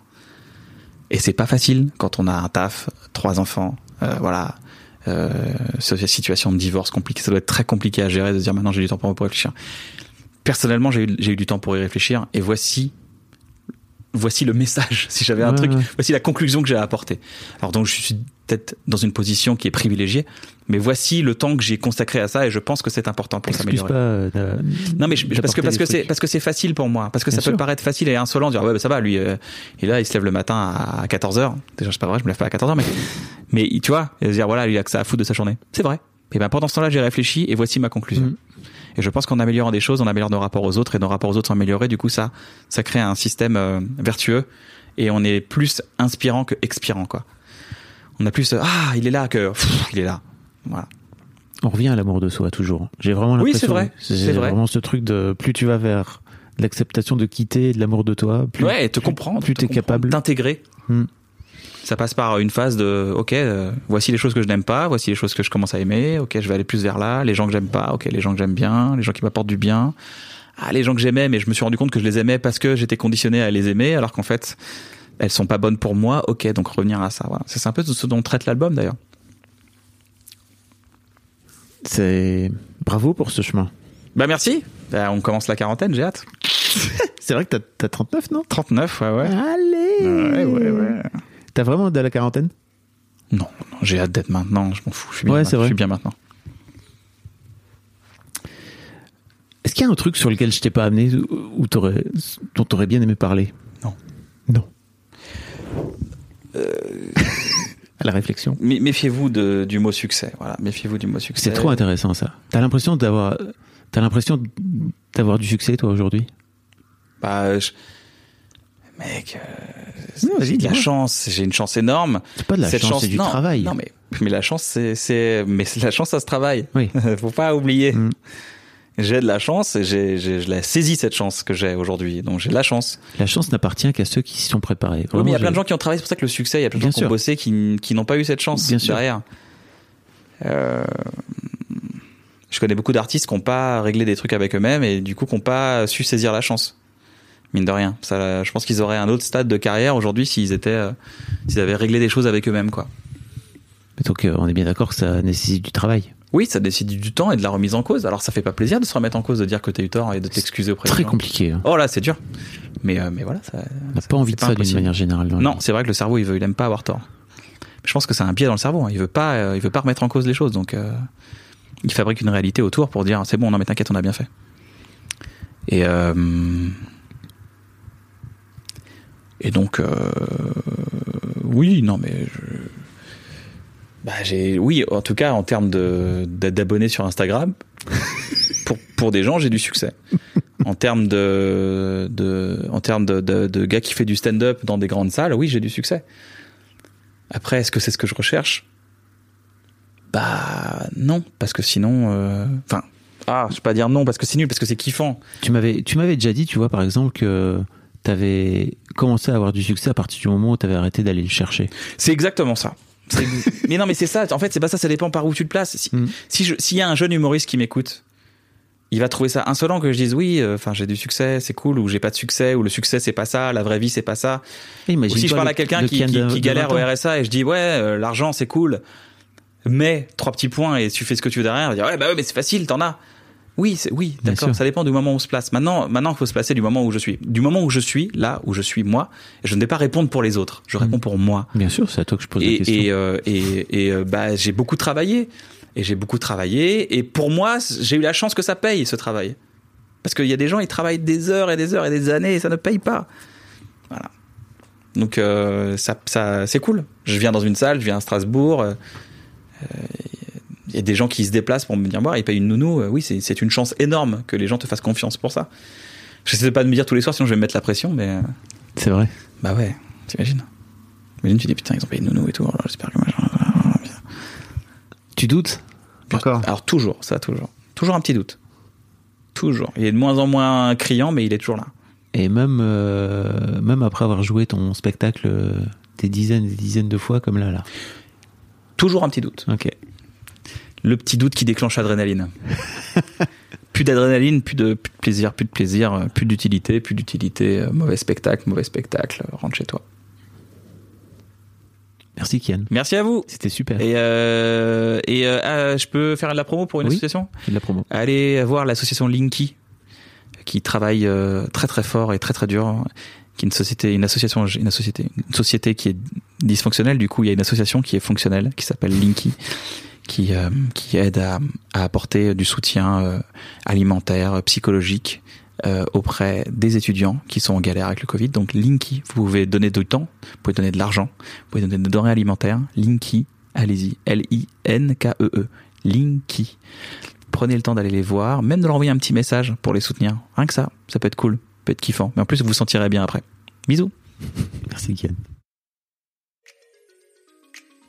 Et c'est pas facile quand on a un taf, trois enfants, euh, voilà, euh, situation de divorce compliquée. Ça doit être très compliqué à gérer de dire maintenant j'ai du temps pour, réfléchir. Personnellement, j'ai eu, j'ai eu du temps pour y réfléchir et voici, voici le message. Si j'avais un truc, ouais. voici la conclusion que j'ai à apporter. Alors donc je suis peut-être dans une position qui est privilégiée, mais voici le temps que j'ai consacré à ça et je pense que c'est important pour s'améliorer. euh, Non mais je- parce que parce que c'est parce que c'est facile pour moi parce que Bien ça peut paraître facile et insolent de dire ouais bah, ça va lui euh, et là il se lève le matin à 14h déjà c'est pas vrai je me lève pas à 14h mais mais tu vois et se dire voilà lui il a que ça à foutre de sa journée c'est vrai et ben pendant ce temps-là j'ai réfléchi et voici ma conclusion Mhm. Et je pense qu'en améliorant des choses on améliore nos rapports aux autres et nos rapports aux autres sont améliorés du coup ça ça crée un système euh, vertueux et on est plus inspirant que expirant quoi on a plus ah il est là que pff, il est là voilà On revient à l'amour de soi toujours. J'ai vraiment Oui, l'impression. c'est vrai, C'est c'est vrai. vraiment ce truc de plus tu vas vers l'acceptation de quitter, de l'amour de toi, plus, ouais, et te plus- comprendre, plus te t'es capable. d'intégrer. Ça passe par une phase de, ok, euh, voici les choses que je n'aime pas, voici les choses que je commence à aimer, ok, je vais aller plus vers là, les gens que j'aime pas, ok, les gens que j'aime bien, les gens qui m'apportent du bien, ah, les gens que j'aimais, mais je me suis rendu compte que je les aimais parce que j'étais conditionné à les aimer, alors qu'en fait, elles sont pas bonnes pour moi, ok, donc revenir à ça, voilà. C'est un peu ce dont traite l'album d'ailleurs. C'est bravo pour ce chemin. Bah merci, Bah, on commence la quarantaine, j'ai hâte. C'est vrai que t'as- t'as 39, non? 39, ouais, ouais. Allez Ouais, ouais, ouais. T'as vraiment de la quarantaine? Non, non, j'ai hâte d'être maintenant, je m'en fous, je suis bien, Ouais, maintenant, c'est vrai. je suis bien maintenant. Est-ce qu'il y a un truc sur lequel je t'ai pas amené ou- dont t'aurais bien aimé parler? Non. Non. à la réflexion. Mé- Méfiez-vous de- du mot succès. Voilà, méfiez-vous du mot succès. C'est trop intéressant ça. T'as l'impression d'avoir, t'as l'impression d'avoir du succès toi aujourd'hui? Bah, je- mec, euh, j'ai de la chance. J'ai une chance énorme. C'est pas de la Cette chance, c'est du non, travail. Non, mais mais la chance, c'est c'est mais la chance, ça se travaille. Oui. Faut pas oublier. Mm. J'ai de la chance et j'ai j'ai- je l'ai saisi cette chance que j'ai aujourd'hui. Donc j'ai de la chance. La chance n'appartient qu'à ceux qui s'y sont préparés. Oui, mais il y a plein de gens qui ont travaillé. C'est pour ça que le succès, il y a plein de gens qui ont bossé qui, qui n'ont pas eu cette chance Bien sûr. derrière. Euh, je connais beaucoup d'artistes qui n'ont pas réglé des trucs avec eux-mêmes et du coup qui n'ont pas su saisir la chance. Mine de rien. Ça, je pense qu'ils auraient un autre stade de carrière aujourd'hui s'ils étaient, euh, s'ils avaient réglé des choses avec eux-mêmes, quoi. Mais donc euh, on est bien d'accord que ça nécessite du travail. Oui, ça décide du temps et de la remise en cause. Alors ça fait pas plaisir de se remettre en cause, de dire que t'as eu tort et de t'excuser auprès Très des gens. compliqué. hein. Oh là, c'est dur. Mais, euh, mais voilà, ça. On n'a pas envie de pas ça d'une manière générale. Non, c'est vrai que le cerveau, il veut, il aime pas avoir tort. Je pense que c'est un biais dans le cerveau. hein. Il veut pas, il veut pas remettre en cause les choses. Donc, il fabrique une réalité autour pour dire c'est bon, non mais t'inquiète, on a bien fait. Et et donc, euh, oui, non mais je, bah j'ai, oui, en tout cas en termes de d'abonnés sur Instagram, pour pour des gens, j'ai du succès. En termes de, de en termes de, de, de gars qui fait du stand-up dans des grandes salles, oui, j'ai du succès. Après, est-ce que c'est ce que je recherche? Bah non, parce que sinon, euh, enfin, ah, je vais pas dire non parce que c'est nul, parce que c'est kiffant. Tu m'avais, tu m'avais déjà dit, tu vois, par exemple, que tu avais commencé à avoir du succès à partir du moment où tu avais arrêté d'aller le chercher. C'est exactement ça. Mais non, mais c'est ça. En fait, c'est pas ça. Ça dépend par où tu te places. Si, Mm. si je- s'il y a un jeune humoriste qui m'écoute, il va trouver ça insolent que je dise oui. euh, Enfin, j'ai du succès, c'est cool, ou j'ai pas de succès, ou le succès c'est pas ça, la vraie vie c'est pas ça. Ou si je parle à quelqu'un qui, qui, qui galère au RSA et je dis ouais, euh, l'argent c'est cool, mais trois petits points et tu fais ce que tu veux derrière, il va dire ouais bah ouais mais c'est facile, t'en as. Oui, oui, d'accord. Ça dépend du moment où on se place. Maintenant, maintenant, il faut se placer du moment où je suis. Du moment où je suis, là où je suis moi, je ne vais pas répondre pour les autres. Je réponds pour moi. Bien sûr, c'est à toi que je pose la question. et, euh, et, et, euh, bah, j'ai beaucoup travaillé. Et j'ai beaucoup travaillé. Et pour moi, j'ai eu la chance que ça paye ce travail. Parce qu'il y a des gens, ils travaillent des heures et des heures et des années et ça ne paye pas. Voilà. Donc euh, ça, ça, c'est cool. Je viens dans une salle, je viens à Strasbourg. euh, euh, y a des gens qui se déplacent pour me dire, bah, ils payent une nounou. Euh, Oui, c'est une chance énorme que les gens te fassent confiance pour ça. J'essaie pas de me dire tous les soirs, sinon je vais me mettre la pression, mais euh, C'est vrai. bah ouais, t'imagines. Imagine, tu dis putain, ils ont payé une nounou et tout. alors J'espère que machin. Tu doutes Encore? Alors toujours, ça toujours. Toujours un petit doute. Toujours. Il est de moins en moins criant, mais il est toujours là. Et même, euh, même après avoir joué ton spectacle des dizaines et des dizaines de fois, comme là, là. Toujours un petit doute. Ok. Le petit doute qui déclenche l'adrénaline. plus d'adrénaline, plus de, plus de plaisir, plus de plaisir, euh, plus d'utilité, plus d'utilité, euh, mauvais spectacle, mauvais spectacle, euh, rentre chez toi. Merci, Kian. Merci à vous. C'était super. Et, euh, et euh, ah, je peux faire de la promo pour une Oui. association de la promo. Allez voir l'association Linky, qui travaille euh, très très fort et très très dur, qui est une société, une association, une société, une société qui est dysfonctionnelle. Du coup, il y a une association qui est fonctionnelle, qui s'appelle Linky, qui euh, qui aide à, à apporter du soutien euh, alimentaire, psychologique. euh, auprès des étudiants qui sont en galère avec le Covid. Donc Linky, vous pouvez donner du temps, vous pouvez donner de l'argent, vous pouvez donner des denrées alimentaires. Linky, allez-y, L-I-N-K-E-E, Linky prenez le temps d'aller les voir, même de leur envoyer un petit message pour les soutenir. Rien que ça, ça peut être cool, peut être kiffant. Mais en plus, vous vous sentirez bien après. Bisous. Merci, Kian.